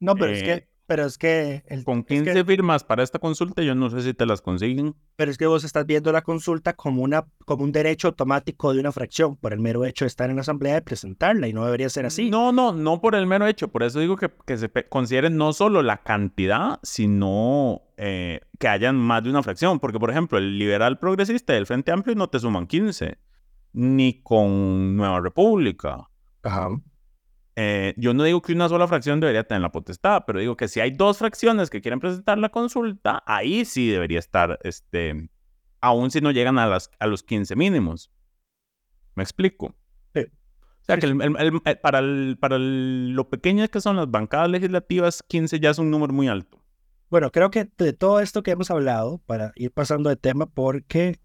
No, pero es que eh, pero es que... El, Con 15 firmas para esta consulta, yo no sé si te las consiguen. Pero es que vos estás viendo la consulta como, una, como un derecho automático de una fracción, por el mero hecho de estar en la asamblea y presentarla, y no debería ser así. No, no, no por el mero hecho. Por eso digo que, que se considere no solo la cantidad, sino eh, que hayan más de una fracción. Porque, por ejemplo, el liberal progresista y el Frente Amplio no te suman 15, ni con Nueva República. Ajá. Eh, yo no digo que una sola fracción debería tener la potestad, pero digo que si hay dos fracciones que quieren presentar la consulta, ahí sí debería estar, este, aún si no llegan a, las, a los 15 mínimos. ¿Me explico? Sí. O sea, que el, para, para lo pequeñas que son las bancadas legislativas, 15 ya es un número muy alto. Bueno, creo que de todo esto que hemos hablado, para ir pasando de tema, porque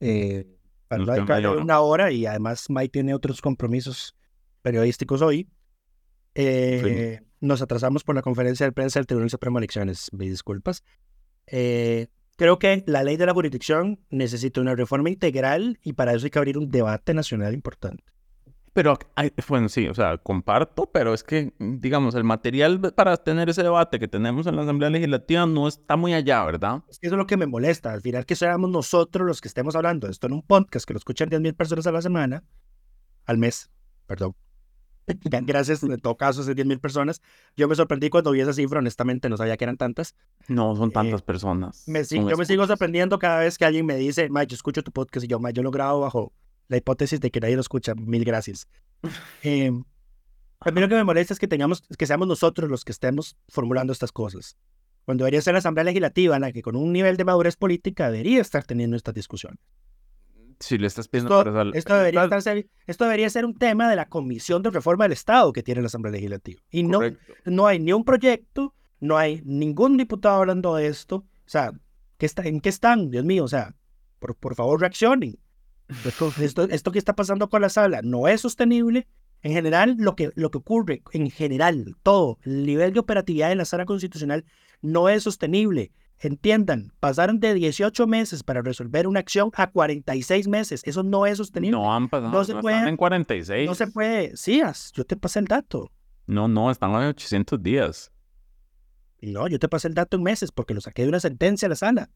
eh, para Nos no una hora y además Mike tiene otros compromisos periodísticos hoy, eh, nos atrasamos por la conferencia de prensa del Tribunal Supremo de Elecciones. Mis disculpas. Eh, creo que la ley de la jurisdicción necesita una reforma integral y para eso hay que abrir un debate nacional importante. Pero, bueno, sí, o sea, comparto, pero es que, digamos, el material para tener ese debate que tenemos en la Asamblea Legislativa no está muy allá, ¿verdad? Es que eso es lo que me molesta. Al final que seamos nosotros los que estemos hablando de esto en un podcast que lo escuchan 10.000 personas a la semana, al mes, perdón. Gracias, en todo caso, esas 10.000 personas. Yo me sorprendí cuando vi esa cifra, honestamente, no sabía que eran tantas. No, son tantas personas. Me, si- Son yo me sigo sorprendiendo cada vez que alguien me dice, Mike, yo escucho tu podcast y yo, Mike, yo lo grabo bajo la hipótesis de que nadie lo escucha. Mil gracias. Eh, a mí lo que me molesta es que tengamos, que seamos nosotros los que estemos formulando estas cosas. Cuando debería ser la Asamblea Legislativa, en la que con un nivel de madurez política debería estar teniendo esta discusión. Si le estás pidiendo Esto, para esto debería estar, esto debería ser un tema de la Comisión de Reforma del Estado que tiene la Asamblea Legislativa. Y no, no hay ni un proyecto, no hay ningún diputado hablando de esto. O sea, ¿qué está, ¿en qué están? Dios mío, o sea, por, por favor reaccionen. Esto, esto, esto que está pasando con la sala no es sostenible. En general, lo que, lo que ocurre, en general, todo, el nivel de operatividad de la sala constitucional no es sostenible. Entiendan, pasaron de 18 meses para resolver una acción a 46 meses. Eso no es sostenible. No han pasado, No no, se están puede- en 46. No se puede. Sí, yo te pasé el dato. No, no, están en 800 días. No, yo te pasé el dato en meses porque lo saqué de una sentencia a la sala.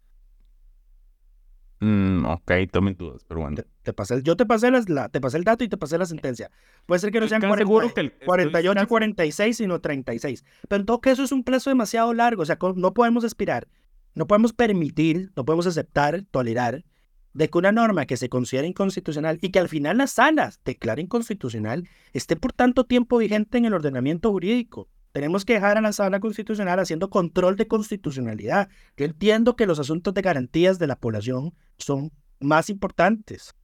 Mm, ok, tomen dudas, pero bueno. Te, te pasé, yo te pasé, las- la, te pasé el dato y te pasé la sentencia. Puede ser que no sean casi 40 seguro que el- estoy 48 casi- 46, sino 36. Pero en todo caso es un plazo demasiado largo. O sea, no podemos aspirar, no podemos permitir, no podemos aceptar, tolerar de que una norma que se considera inconstitucional y que al final la sala declara inconstitucional esté por tanto tiempo vigente en el ordenamiento jurídico. Tenemos que dejar a la sala constitucional haciendo control de constitucionalidad. Yo entiendo que los asuntos de garantías de la población son más importantes,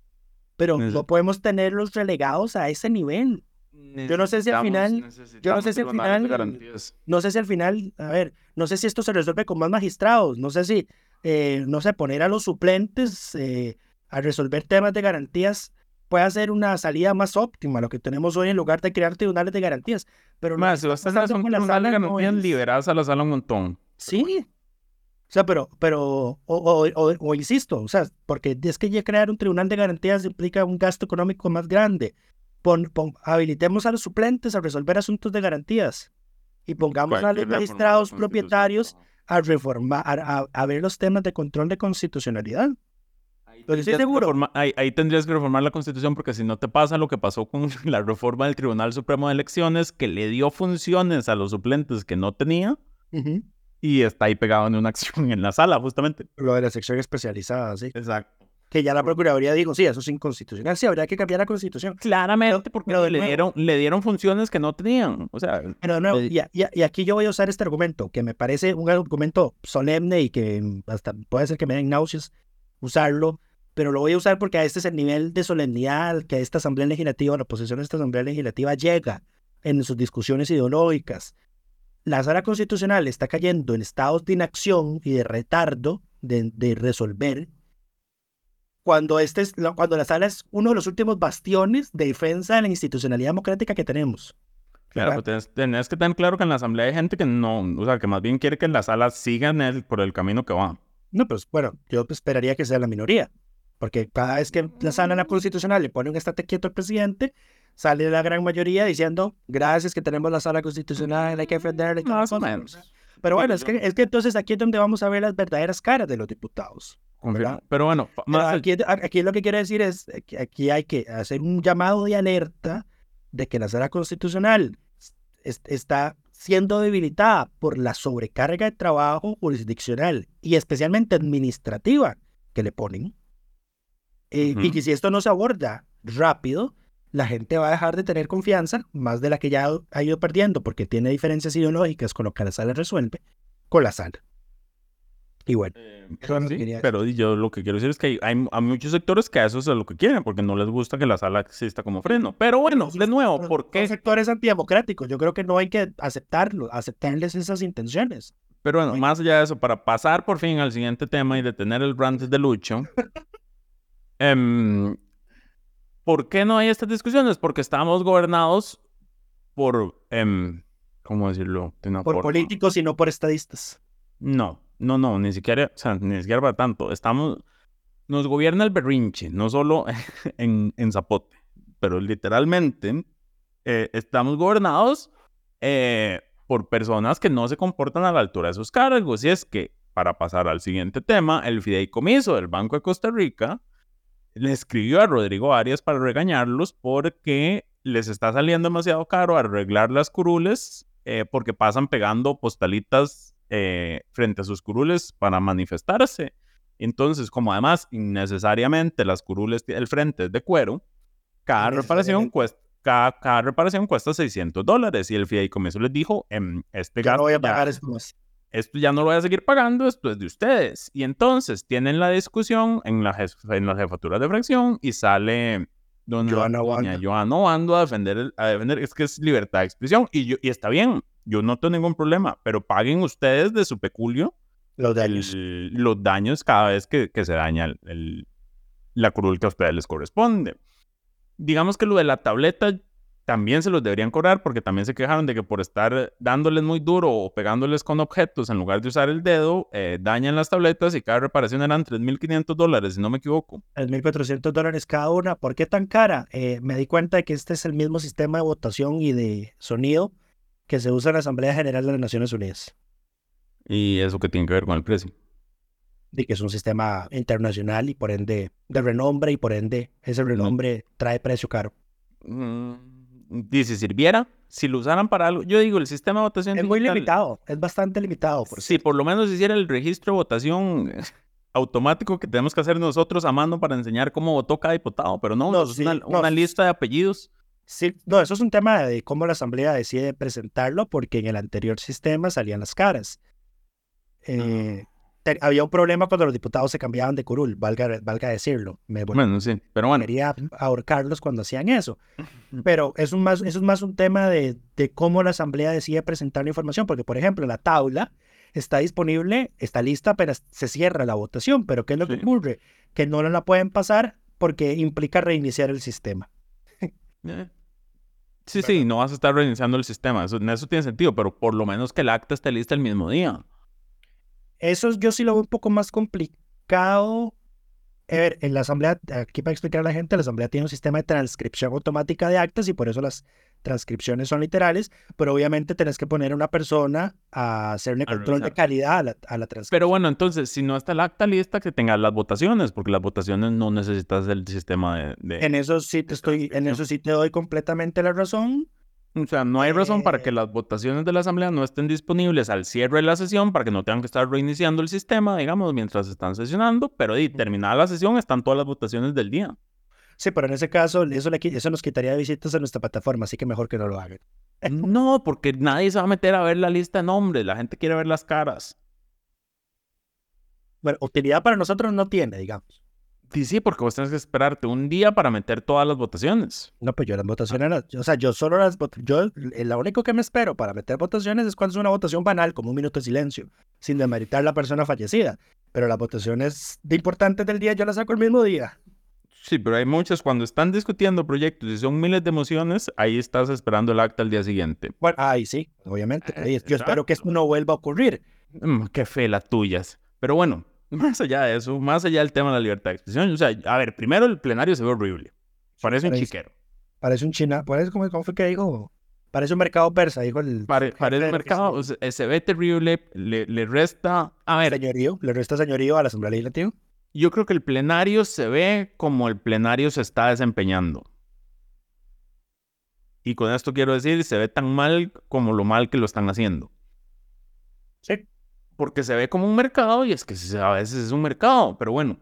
pero no podemos tenerlos relegados a ese nivel. Yo no sé si al final- yo no sé si al final-. No sé si al final, a ver, no sé si esto se resuelve con más magistrados, no sé si, eh, no sé, poner a los suplentes eh, a resolver temas de garantías puede ser una salida más óptima, lo que tenemos hoy en lugar de crear tribunales de garantías. Pero Más, que si tribunal de no garantías, liberás a la sala un montón. Sí. O sea, pero, pero, o, o, o- o insisto, o sea, porque es que ya crear un tribunal de garantías implica un gasto económico más grande. Pon, pon- habilitemos a los suplentes a resolver asuntos de garantías y pongamos a los magistrados propietarios a reformar, a, ver los temas de control de constitucionalidad. Ahí Pero estoy tendrías que seguro. reforma- ahí, ahí tendrías que reformar la Constitución porque si no te pasa lo que pasó con la reforma del Tribunal Supremo de Elecciones que le dio funciones a los suplentes que no tenía y está ahí pegado en una acción en la sala justamente. Lo de la sección especializada, sí. Exacto. Que ya la Procuraduría dijo, sí, eso es inconstitucional. Sí, habría que cambiar la Constitución. Claramente porque pero le dieron, le dieron funciones que no tenían. O sea, Pero de nuevo, y, aquí yo voy a usar este argumento, que me parece un argumento solemne y que hasta puede ser que me den náuseas usarlo, pero lo voy a usar porque este es el nivel de solemnidad que esta Asamblea Legislativa, la posición de esta Asamblea Legislativa llega en sus discusiones ideológicas. La sala constitucional está cayendo en estados de inacción y de retardo de, de resolver cuando, este es, cuando la sala es uno de los últimos bastiones de defensa de la institucionalidad democrática que tenemos. claro, ¿verdad? pues tenés, tenés que tener claro que en la asamblea hay gente que no, o sea, que más bien quiere que la sala siga en el- por el camino que va. No, pues bueno, yo esperaría que sea la minoría, porque cada vez que la sala la constitucional le pone un estate quieto al presidente, sale la gran mayoría diciendo, gracias que tenemos la sala constitucional, hay que defenderla. Más o cosa". menos. Pero bueno, Digo es que, es que entonces aquí es donde vamos a ver las verdaderas caras de los diputados. Pero bueno, más aquí, aquí lo que quiero decir es que aquí hay que hacer un llamado de alerta de que la sala constitucional es- está siendo debilitada por la sobrecarga de trabajo jurisdiccional y especialmente administrativa que le ponen. Eh, Y que si esto no se aborda rápido, la gente va a dejar de tener confianza, más de la que ya ha ido perdiendo, porque tiene diferencias ideológicas con lo que la sala resuelve, con la sala. Y bueno, eso que Sí, quería pero yo lo que quiero decir es que hay, hay, hay muchos sectores que a eso es lo que quieren, porque no les gusta que la sala exista como freno. Pero bueno, de nuevo, ¿por Son qué? sectores antidemocráticos. Yo creo que no hay que aceptarlo, aceptarles esas intenciones. Pero bueno, más allá de eso, para pasar por fin al siguiente tema y detener el rant de Lucho, em, ¿por qué no hay estas discusiones? Porque estamos gobernados por, em, ¿cómo decirlo? por políticos y no por estadistas. No, no, no, ni siquiera, o sea, ni siquiera para tanto. Estamos, nos gobierna el berrinche, no solo en, en Zapote, pero literalmente eh, estamos gobernados eh, por personas que no se comportan a la altura de sus cargos. Y es que, para pasar al siguiente tema, el fideicomiso del Banco de Costa Rica le escribió a Rodrigo Arias para regañarlos porque les está saliendo demasiado caro arreglar las curules eh, porque pasan pegando postalitas eh, frente a sus curules para manifestarse. Entonces, como además innecesariamente las curules, el frente es de cuero, cada reparación cuesta cada, reparación cuesta 600 dólares y el fideicomiso les dijo, em, este ya no voy a pagar esto Esto ya no lo voy a seguir pagando, esto es de ustedes. Y entonces tienen la discusión en, la en las jefaturas de fracción y sale doña Joana a defender, a defender, es que es libertad de expresión y, yo, y está bien, yo no tengo ningún problema, pero paguen ustedes de su peculio los daños, los daños cada vez que, que se daña el, la curul que a ustedes les corresponde digamos que lo de la tableta también se los deberían cobrar porque también se quejaron de que por estar dándoles muy duro o pegándoles con objetos en lugar de usar el dedo, eh, dañan las tabletas y cada reparación eran 3.500 dólares, si no me equivoco. 3.400 dólares cada una. ¿Por qué tan cara? Eh, me di cuenta de que este es el mismo sistema de votación y de sonido que se usa en la Asamblea General de las Naciones Unidas. ¿Y eso qué tiene que ver con el precio? de que es un sistema internacional y por ende de renombre y por ende ese renombre trae precio caro. Mm, y si sirviera, si lo usaran para algo, yo digo, el sistema de votación es muy limitado, es bastante limitado. Por sí, por lo menos hiciera el registro de votación automático que tenemos que hacer nosotros a mano para enseñar cómo votó cada diputado, pero no, es una, lista de apellidos. Sí, no, eso es un tema de cómo la Asamblea decide presentarlo, porque en el anterior sistema salían las caras. Eh, había un problema cuando los diputados se cambiaban de curul, valga, valga decirlo. Me, bueno, sí, pero bueno. Quería ahorcarlos cuando hacían eso. Pero es, un más, es más un tema de, de cómo la Asamblea decide presentar la información, porque, por ejemplo, la tabla está disponible, está lista, pero se cierra la votación. Pero ¿qué es lo que ocurre? Que no la pueden pasar porque implica reiniciar el sistema. Eh. Sí, sí, no vas a estar reiniciando el sistema. Eso, eso tiene sentido, pero por lo menos que el acta esté lista el mismo día. Eso yo sí lo veo un poco más complicado. A ver, en la asamblea, aquí para explicar a la gente, la asamblea tiene un sistema de transcripción automática de actas y por eso las transcripciones son literales, pero obviamente tenés que poner a una persona a hacerle control de calidad a la, a la, transcripción. Pero bueno, entonces, si no está el acta lista, que tenga las votaciones, porque las votaciones no necesitas el sistema de... En eso sí te estoy, en eso sí te doy completamente la razón. O sea, no hay razón para que eh. las votaciones de la Asamblea no estén disponibles al cierre de la sesión para que no tengan que estar reiniciando el sistema, digamos, mientras están sesionando, pero y, terminada la sesión están todas las votaciones del día. Sí, pero en ese caso eso, le, eso nos quitaría visitas a nuestra plataforma, así que mejor que no lo hagan. No, porque nadie se va a meter a ver la lista de nombres, la gente quiere ver las caras. Bueno, utilidad para nosotros no tiene, digamos. Sí, sí, porque vos tenés que esperarte un día para meter todas las votaciones. No, pues yo las votaciones, o sea, yo solo las yo eh, lo único que me espero para meter votaciones es cuando es una votación banal, como un minuto de silencio, sin demeritar la persona fallecida. Pero las votaciones de importantes del día yo las saco el mismo día. Sí, pero hay muchas, cuando están discutiendo proyectos y son miles de emociones, ahí estás esperando el acta al día siguiente. Bueno, ahí sí, obviamente. yo espero que esto no vuelva a ocurrir. Mm, qué fe las tuyas. Pero bueno, más allá de eso, más allá del tema de la libertad de expresión, o sea, a ver, primero el plenario se ve horrible. Parece un chiquero. Parece un china, parece como, ¿cómo fue que dijo? Parece un mercado persa, dijo el. parece un mercado, se ve terrible, le, le, resta. A ver. Señorío, le resta señorío a la Asamblea Legislativa. Yo creo que el plenario se ve como el plenario se está desempeñando. Y con esto quiero decir, se ve tan mal como lo mal que lo están haciendo. Sí porque se ve como un mercado y es que a veces es un mercado, pero bueno,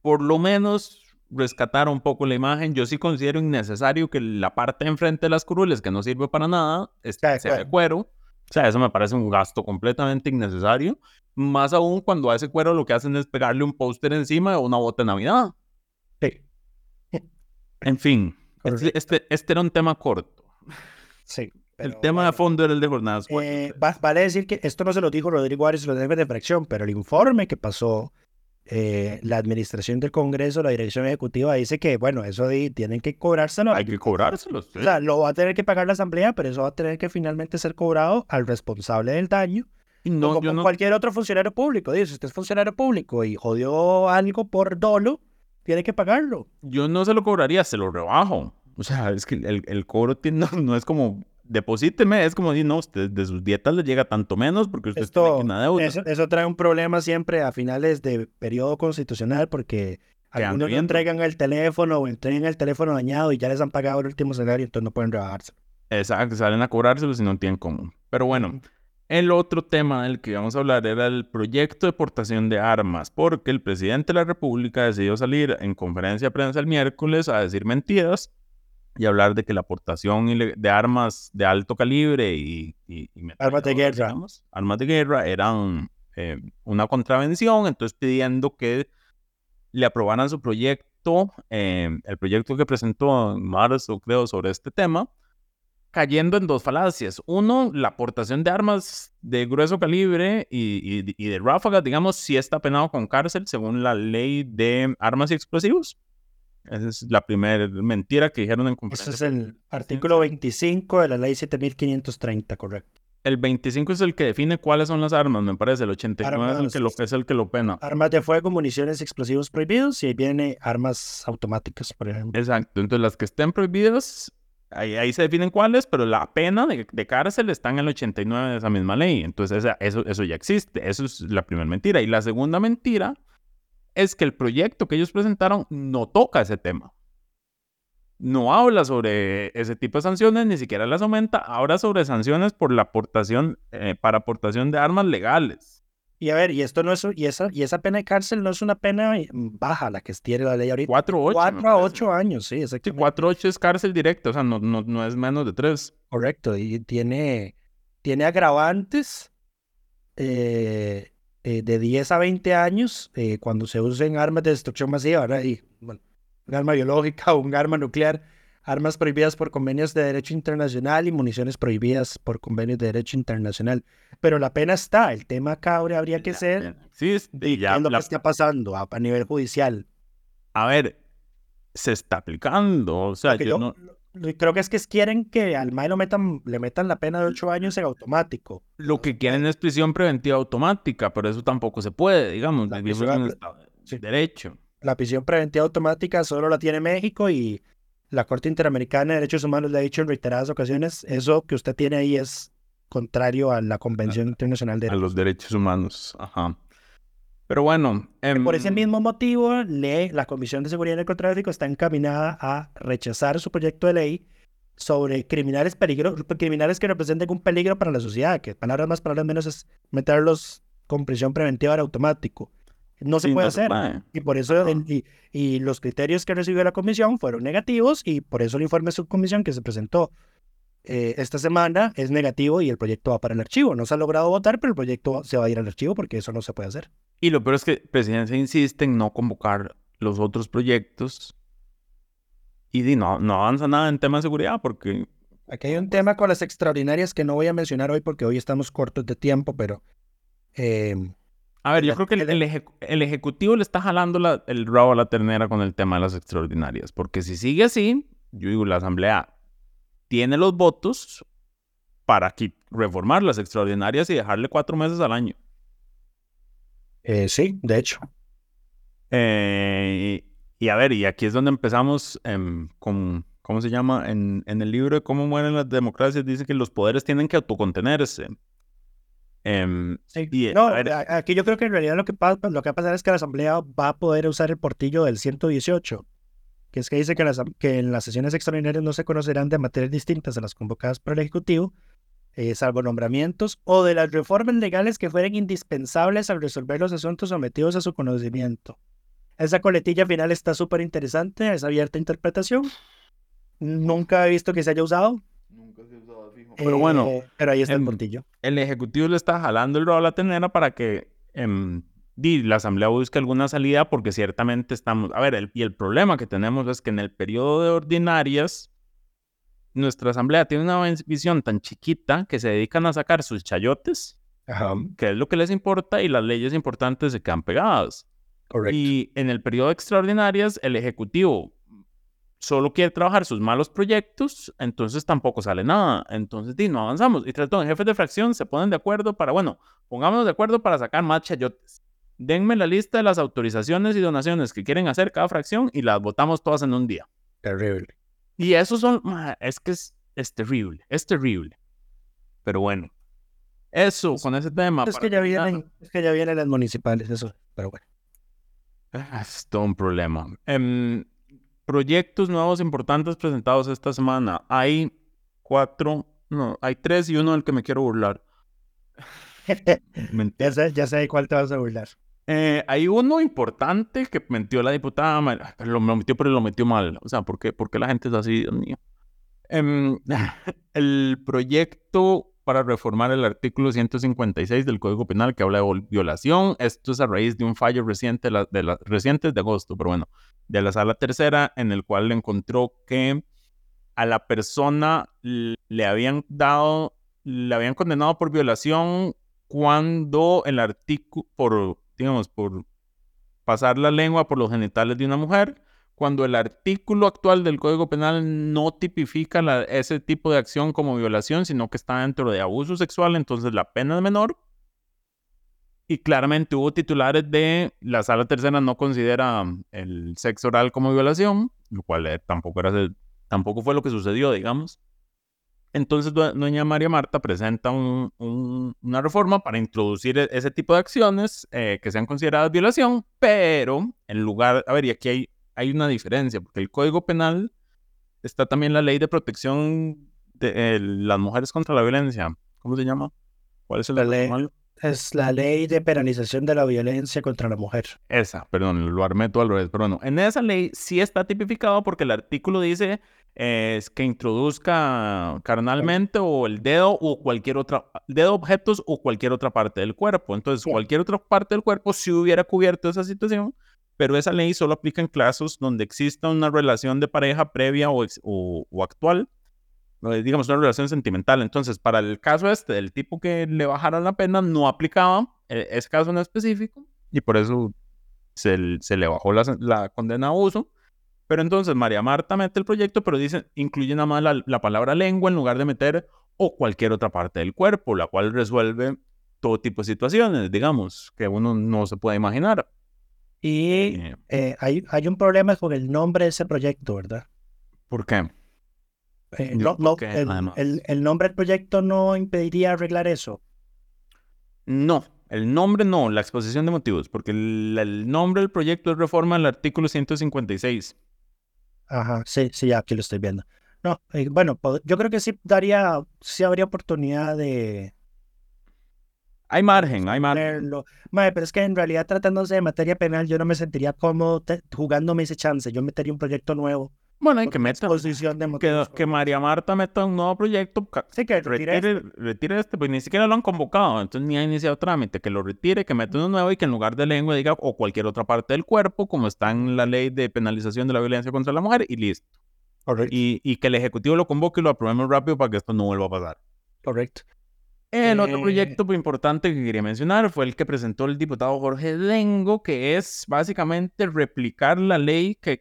por lo menos rescatar un poco la imagen. Yo sí considero innecesario que la parte de enfrente de las curules, que no sirve para nada, esté, sea de cuero. O sea, eso me parece un gasto completamente innecesario. Más aún cuando a ese cuero lo que hacen es pegarle un póster encima de una bota de Navidad. Sí. En fin, este, este, este, era un tema corto. Sí. el tema de fondo era el de jornadas. Eh, vale decir que esto no se lo dijo Rodrigo Arias los jefes de fracción, pero el informe que pasó eh, la administración del Congreso, la dirección ejecutiva, dice que, bueno, eso tienen que cobrárselo. Hay que cobrárselo. O sea, lo va a tener que pagar la Asamblea, pero eso va a tener que finalmente ser cobrado al responsable del daño. Y no, como cualquier otro funcionario público. Dice, si usted es funcionario público y jodió algo por dolo, tiene que pagarlo. Yo no se lo cobraría, se lo rebajo. O sea, es que el, el cobro tiene, no, es como deposíteme, es como decir, no, usted de sus dietas le llega tanto menos porque usted Esto, tiene una deuda. Eso, trae un problema siempre a finales de periodo constitucional porque algunos no entregan el teléfono o entregan el teléfono dañado y ya les han pagado el último salario, entonces no pueden rebajarse. Exacto, salen a cobrárselo si no tienen común. Pero bueno, el otro tema del que íbamos a hablar era el proyecto de portación de armas, porque el presidente de la República decidió salir en conferencia de prensa el miércoles a decir mentiras y hablar de que la aportación de armas de alto calibre y, armas de guerra, armas de guerra eran eh, una contravención, entonces pidiendo que le aprobaran su proyecto, eh, el proyecto que presentó en marzo, creo, sobre este tema, cayendo en dos falacias. Uno, la aportación de armas de grueso calibre y, de ráfagas, digamos, sí está penado con cárcel según la ley de armas y explosivos. Esa es la primera mentira que dijeron en. Ese es el artículo 25 de la ley 7530, correcto. El 25 es el que define cuáles son las armas, me parece. El 89 es, el que lo, es el que lo pena. Armas de fuego, municiones explosivos prohibidos y ahí viene armas automáticas, por ejemplo. Exacto. Entonces, las que estén prohibidas, ahí, ahí se definen cuáles, pero la pena de, cárcel está en el 89 de esa misma ley. Entonces, eso, eso ya existe. Eso es la primera mentira. Y la segunda mentira es que el proyecto que ellos presentaron no toca ese tema. No habla sobre ese tipo de sanciones, ni siquiera las aumenta, habla sobre sanciones por la aportación, eh, para aportación de armas legales. Y a ver, y esto no es, y esa, y esa pena de cárcel no es una pena baja la que tiene la ley ahorita. Cuatro, ocho. Cuatro a ocho años, sí, exactamente. Sí, cuatro, ocho es cárcel directa, o sea, no, no, no es menos de tres. Correcto, y tiene, tiene agravantes eh, eh, de 10 a 20 años eh, cuando se usen armas de destrucción masiva, ¿verdad? Y, bueno, un arma biológica o un arma nuclear, armas prohibidas por convenios de derecho internacional y municiones prohibidas por convenios de derecho internacional. Pero la pena está, el tema acá habría que ser sí, ya, lo que está pasando a, nivel judicial. A ver, se está aplicando, o sea, yo, no creo que es que quieren que al MAE lo metan, le metan la pena de ocho años en automático. Lo que quieren es prisión preventiva automática, pero eso tampoco se puede, digamos. La prisión, derecho. La prisión preventiva automática solo la tiene México y la Corte Interamericana de Derechos Humanos le ha dicho en reiteradas ocasiones, eso que usted tiene ahí es contrario a la Convención Internacional de A los Derechos Humanos, ajá. Pero bueno. Por ese em, mismo motivo, la Comisión de Seguridad y Narcotráfico está encaminada a rechazar su proyecto de ley sobre criminales, peligro, criminales que representen un peligro para la sociedad, que palabras más, palabras menos es meterlos con prisión preventiva en automático. No se puede hacer. Y por eso, y, y, los criterios que recibió la comisión fueron negativos y por eso el informe de subcomisión que se presentó eh, esta semana es negativo y el proyecto va para el archivo. No se ha logrado votar, pero el proyecto se va a ir al archivo porque eso no se puede hacer. Y lo peor es que Presidencia insiste en no convocar los otros proyectos y no, no avanza nada en tema de seguridad porque... Aquí hay un tema con las extraordinarias que no voy a mencionar hoy porque hoy estamos cortos de tiempo, pero... Em, a ver, yo creo que el, Ejecutivo le está jalando el rabo a la ternera con el tema de las extraordinarias, porque si sigue así, yo digo, la Asamblea tiene los votos para reformar las extraordinarias y dejarle cuatro meses al año. Eh, sí, de hecho. Eh, y, a ver, y aquí es donde empezamos em, con, ¿cómo se llama? En, en, el libro de cómo mueren las democracias dice que los poderes tienen que autocontenerse. Em, sí. no, aquí yo creo que en realidad lo que, pasa, lo que va a pasar es que la Asamblea va a poder usar el portillo del 118 que es que dice que, las, que en las sesiones extraordinarias no se conocerán de materias distintas a las convocadas por el Ejecutivo, eh, salvo nombramientos, o de las reformas legales que fueran indispensables al resolver los asuntos sometidos a su conocimiento. Esa coletilla final está súper interesante, es abierta interpretación. Nunca he visto que se haya usado. Nunca se ha usado, fijo. Pero bueno. Eh, pero ahí está el, portillo. El Ejecutivo le está jalando el rol a la tenera para que em, la Asamblea busca alguna salida porque ciertamente estamos, a ver, y el problema que tenemos es que en el periodo de ordinarias nuestra asamblea tiene una visión tan chiquita que se dedican a sacar sus chayotes, que es lo que les importa, y las leyes importantes se quedan pegadas. Correcto. Y en el periodo de extraordinarias, el Ejecutivo solo quiere trabajar sus malos proyectos, entonces tampoco sale nada. Entonces, di, no avanzamos. Y trató, jefes de fracción se ponen de acuerdo para, bueno, pongámonos de acuerdo para sacar más chayotes. Denme la lista de las autorizaciones y donaciones que quieren hacer cada fracción y las votamos todas en un día. Terrible. Y eso son, es que es, es terrible, es terrible. Pero bueno, eso con ese tema. Es que, ya vienen, es que ya vienen las municipales, eso, pero bueno. Es todo un problema. Em, proyectos nuevos importantes presentados esta semana. Hay cuatro, no, hay tres y uno del que me quiero burlar. ya, sé, ya sé cuál te vas a burlar. Eh, hay uno importante que metió la diputada, lo metió, pero lo metió mal. O sea, ¿por qué, ¿Por qué la gente es así, Dios mío? Em, el proyecto para reformar el artículo 156 del Código Penal que habla de violación. Esto es a raíz de un fallo reciente de, la, reciente de agosto, pero bueno, de la sala tercera, en el cual encontró que a la persona le habían dado, le habían condenado por violación cuando el artículo, por, digamos, por pasar la lengua por los genitales de una mujer, cuando el artículo actual del Código Penal no tipifica ese tipo de acción como violación, sino que está dentro de abuso sexual, entonces la pena es menor. Y claramente hubo titulares de la sala tercera no considera el sexo oral como violación, lo cual eh, tampoco, era, tampoco fue lo que sucedió, digamos. Entonces, doña María Marta presenta una reforma para introducir e, ese tipo de acciones eh, que sean consideradas violación, pero en lugar, a ver, y aquí hay hay una diferencia, porque el Código Penal está también la ley de protección de las mujeres contra la violencia. ¿Cómo se llama? ¿Cuál es el la ley? Es la ley de penalización de la violencia contra la mujer. Esa, perdón, lo armé todo al revés. Pero bueno, en esa ley sí está tipificado porque el artículo dice es que introduzca carnalmente o el dedo o cualquier otra, dedo, objetos o cualquier otra parte del cuerpo. Entonces, cualquier otra parte del cuerpo si hubiera cubierto esa situación, pero esa ley solo aplica en casos donde exista una relación de pareja previa o, o, actual, digamos una relación sentimental. Entonces, para el caso este, del tipo que le bajaron la pena, no aplicaba e, ese caso en específico y por eso se, le bajó la, condena a abuso. Pero entonces María Marta mete el proyecto, pero dice, incluye nada más la, la palabra lengua en lugar de meter o cualquier otra parte del cuerpo, la cual resuelve todo tipo de situaciones, digamos, que uno no se puede imaginar. Y eh, hay, hay un problema con el nombre de ese proyecto, ¿verdad? ¿Por qué? Eh, no, el, el, nombre del proyecto no impediría arreglar eso. No, el nombre no, la exposición de motivos, porque el, nombre del proyecto es reforma al artículo 156. Ajá, sí, sí, ya aquí lo estoy viendo. No, eh, bueno, yo creo que sí daría, sí habría oportunidad de, hay margen, hay margen. pero es que en realidad tratándose de materia penal, yo no me sentiría cómodo jugándome ese chance. Yo metería un proyecto nuevo. Bueno, hay que meter. Que, que, María Marta meta un nuevo proyecto. Sí, que retire, retire, este. retire este, pues ni siquiera lo han convocado, entonces ni ha iniciado trámite. Que lo retire, que meta uno nuevo y que en lugar de lengua diga o cualquier otra parte del cuerpo, como está en la ley de penalización de la violencia contra la mujer, y listo. Correcto. Y, y que el Ejecutivo lo convoque y lo aprobemos rápido para que esto no vuelva a pasar. Correcto. El otro eh, proyecto muy importante que quería mencionar fue el que presentó el diputado Jorge Dengo, que es básicamente replicar la ley que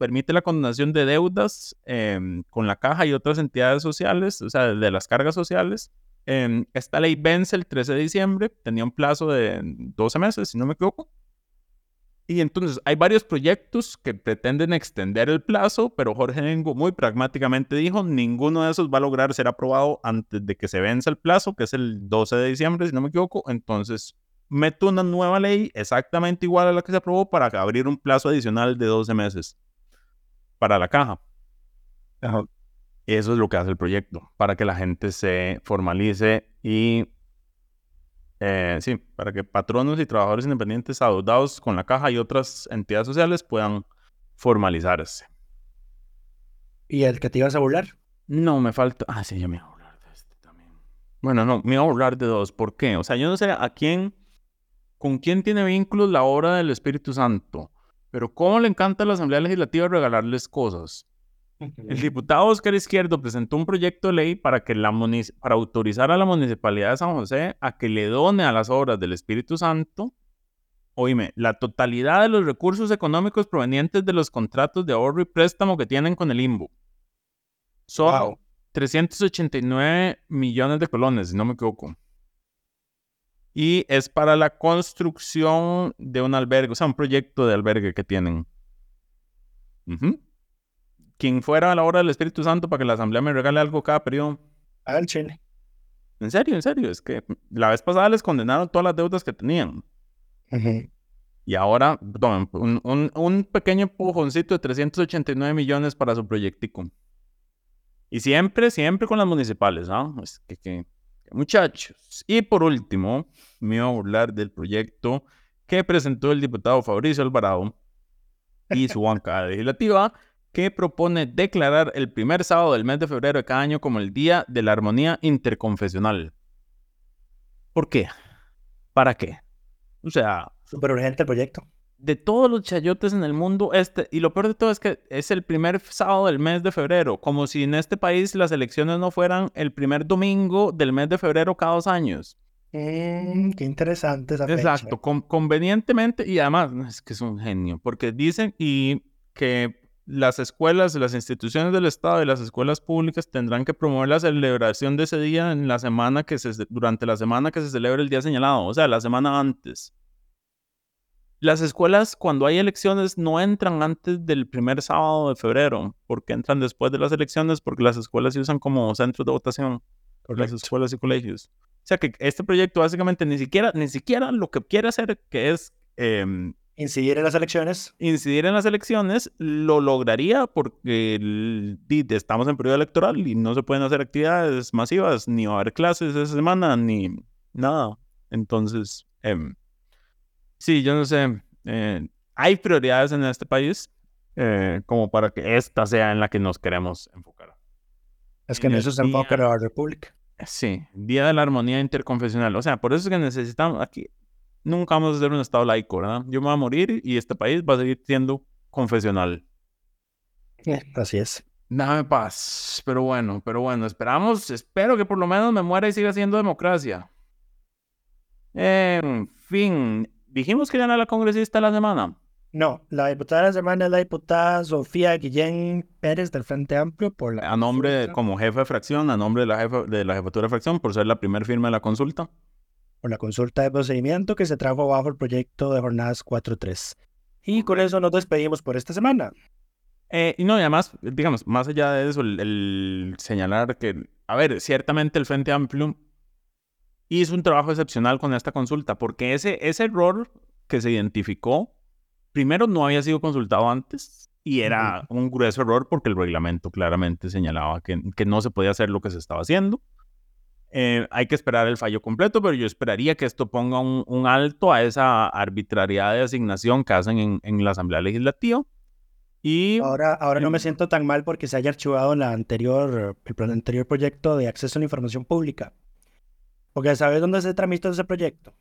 permite la condonación de deudas em, con la caja y otras entidades sociales, o sea, de las cargas sociales. Em, esta ley vence el 13 de diciembre, tenía un plazo de 12 meses, si no me equivoco. Y entonces hay varios proyectos que pretenden extender el plazo, pero Jorge Nengo muy pragmáticamente dijo, ninguno de esos va a lograr ser aprobado antes de que se vence el plazo, que es el 12 de diciembre, si no me equivoco. Entonces, meto una nueva ley exactamente igual a la que se aprobó para abrir un plazo adicional de 12 meses para la caja. Eso es lo que hace el proyecto, para que la gente se formalice y eh, sí, para que patronos y trabajadores independientes adeudados con la caja y otras entidades sociales puedan formalizarse. ¿Y el que te ibas a burlar? No, me falta. Ah, sí, ya me iba a burlar de este también. Bueno, no, me iba a burlar de dos. ¿Por qué? O sea, yo no sé a quién, con quién tiene vínculos la obra del Espíritu Santo, pero cómo le encanta a la Asamblea Legislativa regalarles cosas. El diputado Oscar Izquierdo presentó un proyecto de ley para, que la para autorizar a la Municipalidad de San José a que le done a las obras del Espíritu Santo, oíme, la totalidad de los recursos económicos provenientes de los contratos de ahorro y préstamo que tienen con el IMBO. Son 389 millones de colones, si no me equivoco. Y es para la construcción de un albergue, o sea, un proyecto de albergue que tienen. Quien fuera a la hora del Espíritu Santo para que la Asamblea me regale algo cada periodo. Al Chile. En serio, en serio. Es que la vez pasada les condenaron todas las deudas que tenían. Y ahora, tomen, un, un, pequeño empujoncito de 389 millones para su proyectico. Y siempre, siempre con las municipales, ¿ah? que, que, muchachos. Y por último, me voy a burlar del proyecto que presentó el diputado Fabricio Alvarado y su bancada legislativa, que propone declarar el primer sábado del mes de febrero de cada año como el Día de la Armonía Interconfesional. ¿Por qué? ¿Para qué? O sea... Súper urgente el proyecto. De todos los chayotes en el mundo, este, y lo peor de todo es que es el primer sábado del mes de febrero, como si en este país las elecciones no fueran el primer domingo del mes de febrero cada dos años. Mm, qué interesante esa Exacto, convenientemente, y además es que es un genio, porque dicen y que las escuelas, las instituciones del Estado y las escuelas públicas tendrán que promover la celebración de ese día en la semana que se, durante la semana que se celebra el día señalado, o sea, la semana antes. Las escuelas, cuando hay elecciones, no entran antes del primer sábado de febrero, porque entran después de las elecciones, porque las escuelas se usan como centros de votación, por las escuelas y colegios. O sea que este proyecto básicamente ni siquiera, ni siquiera lo que quiere hacer, que es em, Incidir en las elecciones. Incidir en las elecciones lo lograría porque estamos en periodo electoral y no se pueden hacer actividades masivas, ni va a haber clases esa semana, ni nada. Entonces, em, sí, yo no sé. Eh, hay prioridades en este país eh, como para que esta sea en la que nos queremos enfocar. Es que en, eso se enfoca la República. Sí, Día de la Armonía Interconfesional. O sea, por eso es que necesitamos aquí, nunca vamos a ser un Estado laico, ¿verdad? Yo me voy a morir y este país va a seguir siendo confesional. Eh, así es. Dame paz. Pero bueno, pero bueno, esperamos, espero que por lo menos me muera y siga siendo democracia. En fin, dijimos que ya no la congresista la semana. No, la diputada de la semana es la diputada Sofía Guillén Pérez del Frente Amplio por la... A nombre, como jefe de fracción, a nombre de la, jefa, de la jefatura de fracción, por ser la primera firma de la consulta por la consulta de procedimiento que se trajo bajo el proyecto de jornadas 4.3. Y con eso nos despedimos por esta semana. Eh, y no, y además, digamos, más allá de eso, el, señalar que, a ver, ciertamente el Frente Amplio hizo un trabajo excepcional con esta consulta, porque ese, ese error que se identificó, primero no había sido consultado antes y era un grueso error porque el reglamento claramente señalaba que, que no se podía hacer lo que se estaba haciendo. Eh, hay que esperar el fallo completo, pero yo esperaría que esto ponga un, alto a esa arbitrariedad de asignación que hacen en, la Asamblea Legislativa. Y, ahora, ahora no me siento tan mal porque se haya archivado la anterior, el anterior proyecto de acceso a la información pública. Porque ¿sabes dónde se tramitó ese proyecto?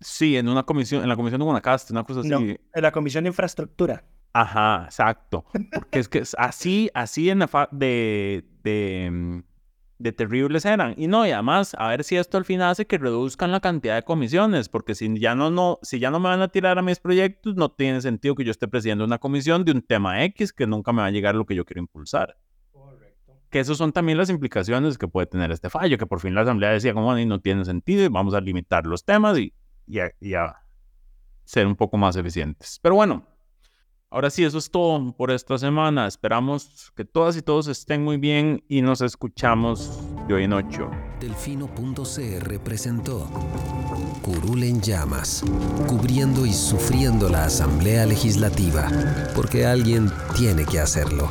Sí, en una comisión, en la comisión de Guanacaste, una cosa así. No, en la comisión de infraestructura. Ajá, exacto. Porque es que así, así en la de, de mm, de terribles eran. Y no, y además, a ver si esto al final hace que reduzcan la cantidad de comisiones, porque si ya no, no, si ya no me van a tirar a mis proyectos, no tiene sentido que yo esté presidiendo una comisión de un tema X que nunca me va a llegar lo que yo quiero impulsar. Que esas son también las implicaciones que puede tener este fallo, que por fin la Asamblea decía como no tiene sentido y vamos a limitar los temas y, y, y a ser un poco más eficientes. Pero bueno, Ahora sí, eso es todo por esta semana. Esperamos que todas y todos estén muy bien y nos escuchamos de hoy en ocho. Delfino.cr presentó Curul en llamas, cubriendo y sufriendo la Asamblea Legislativa, porque alguien tiene que hacerlo.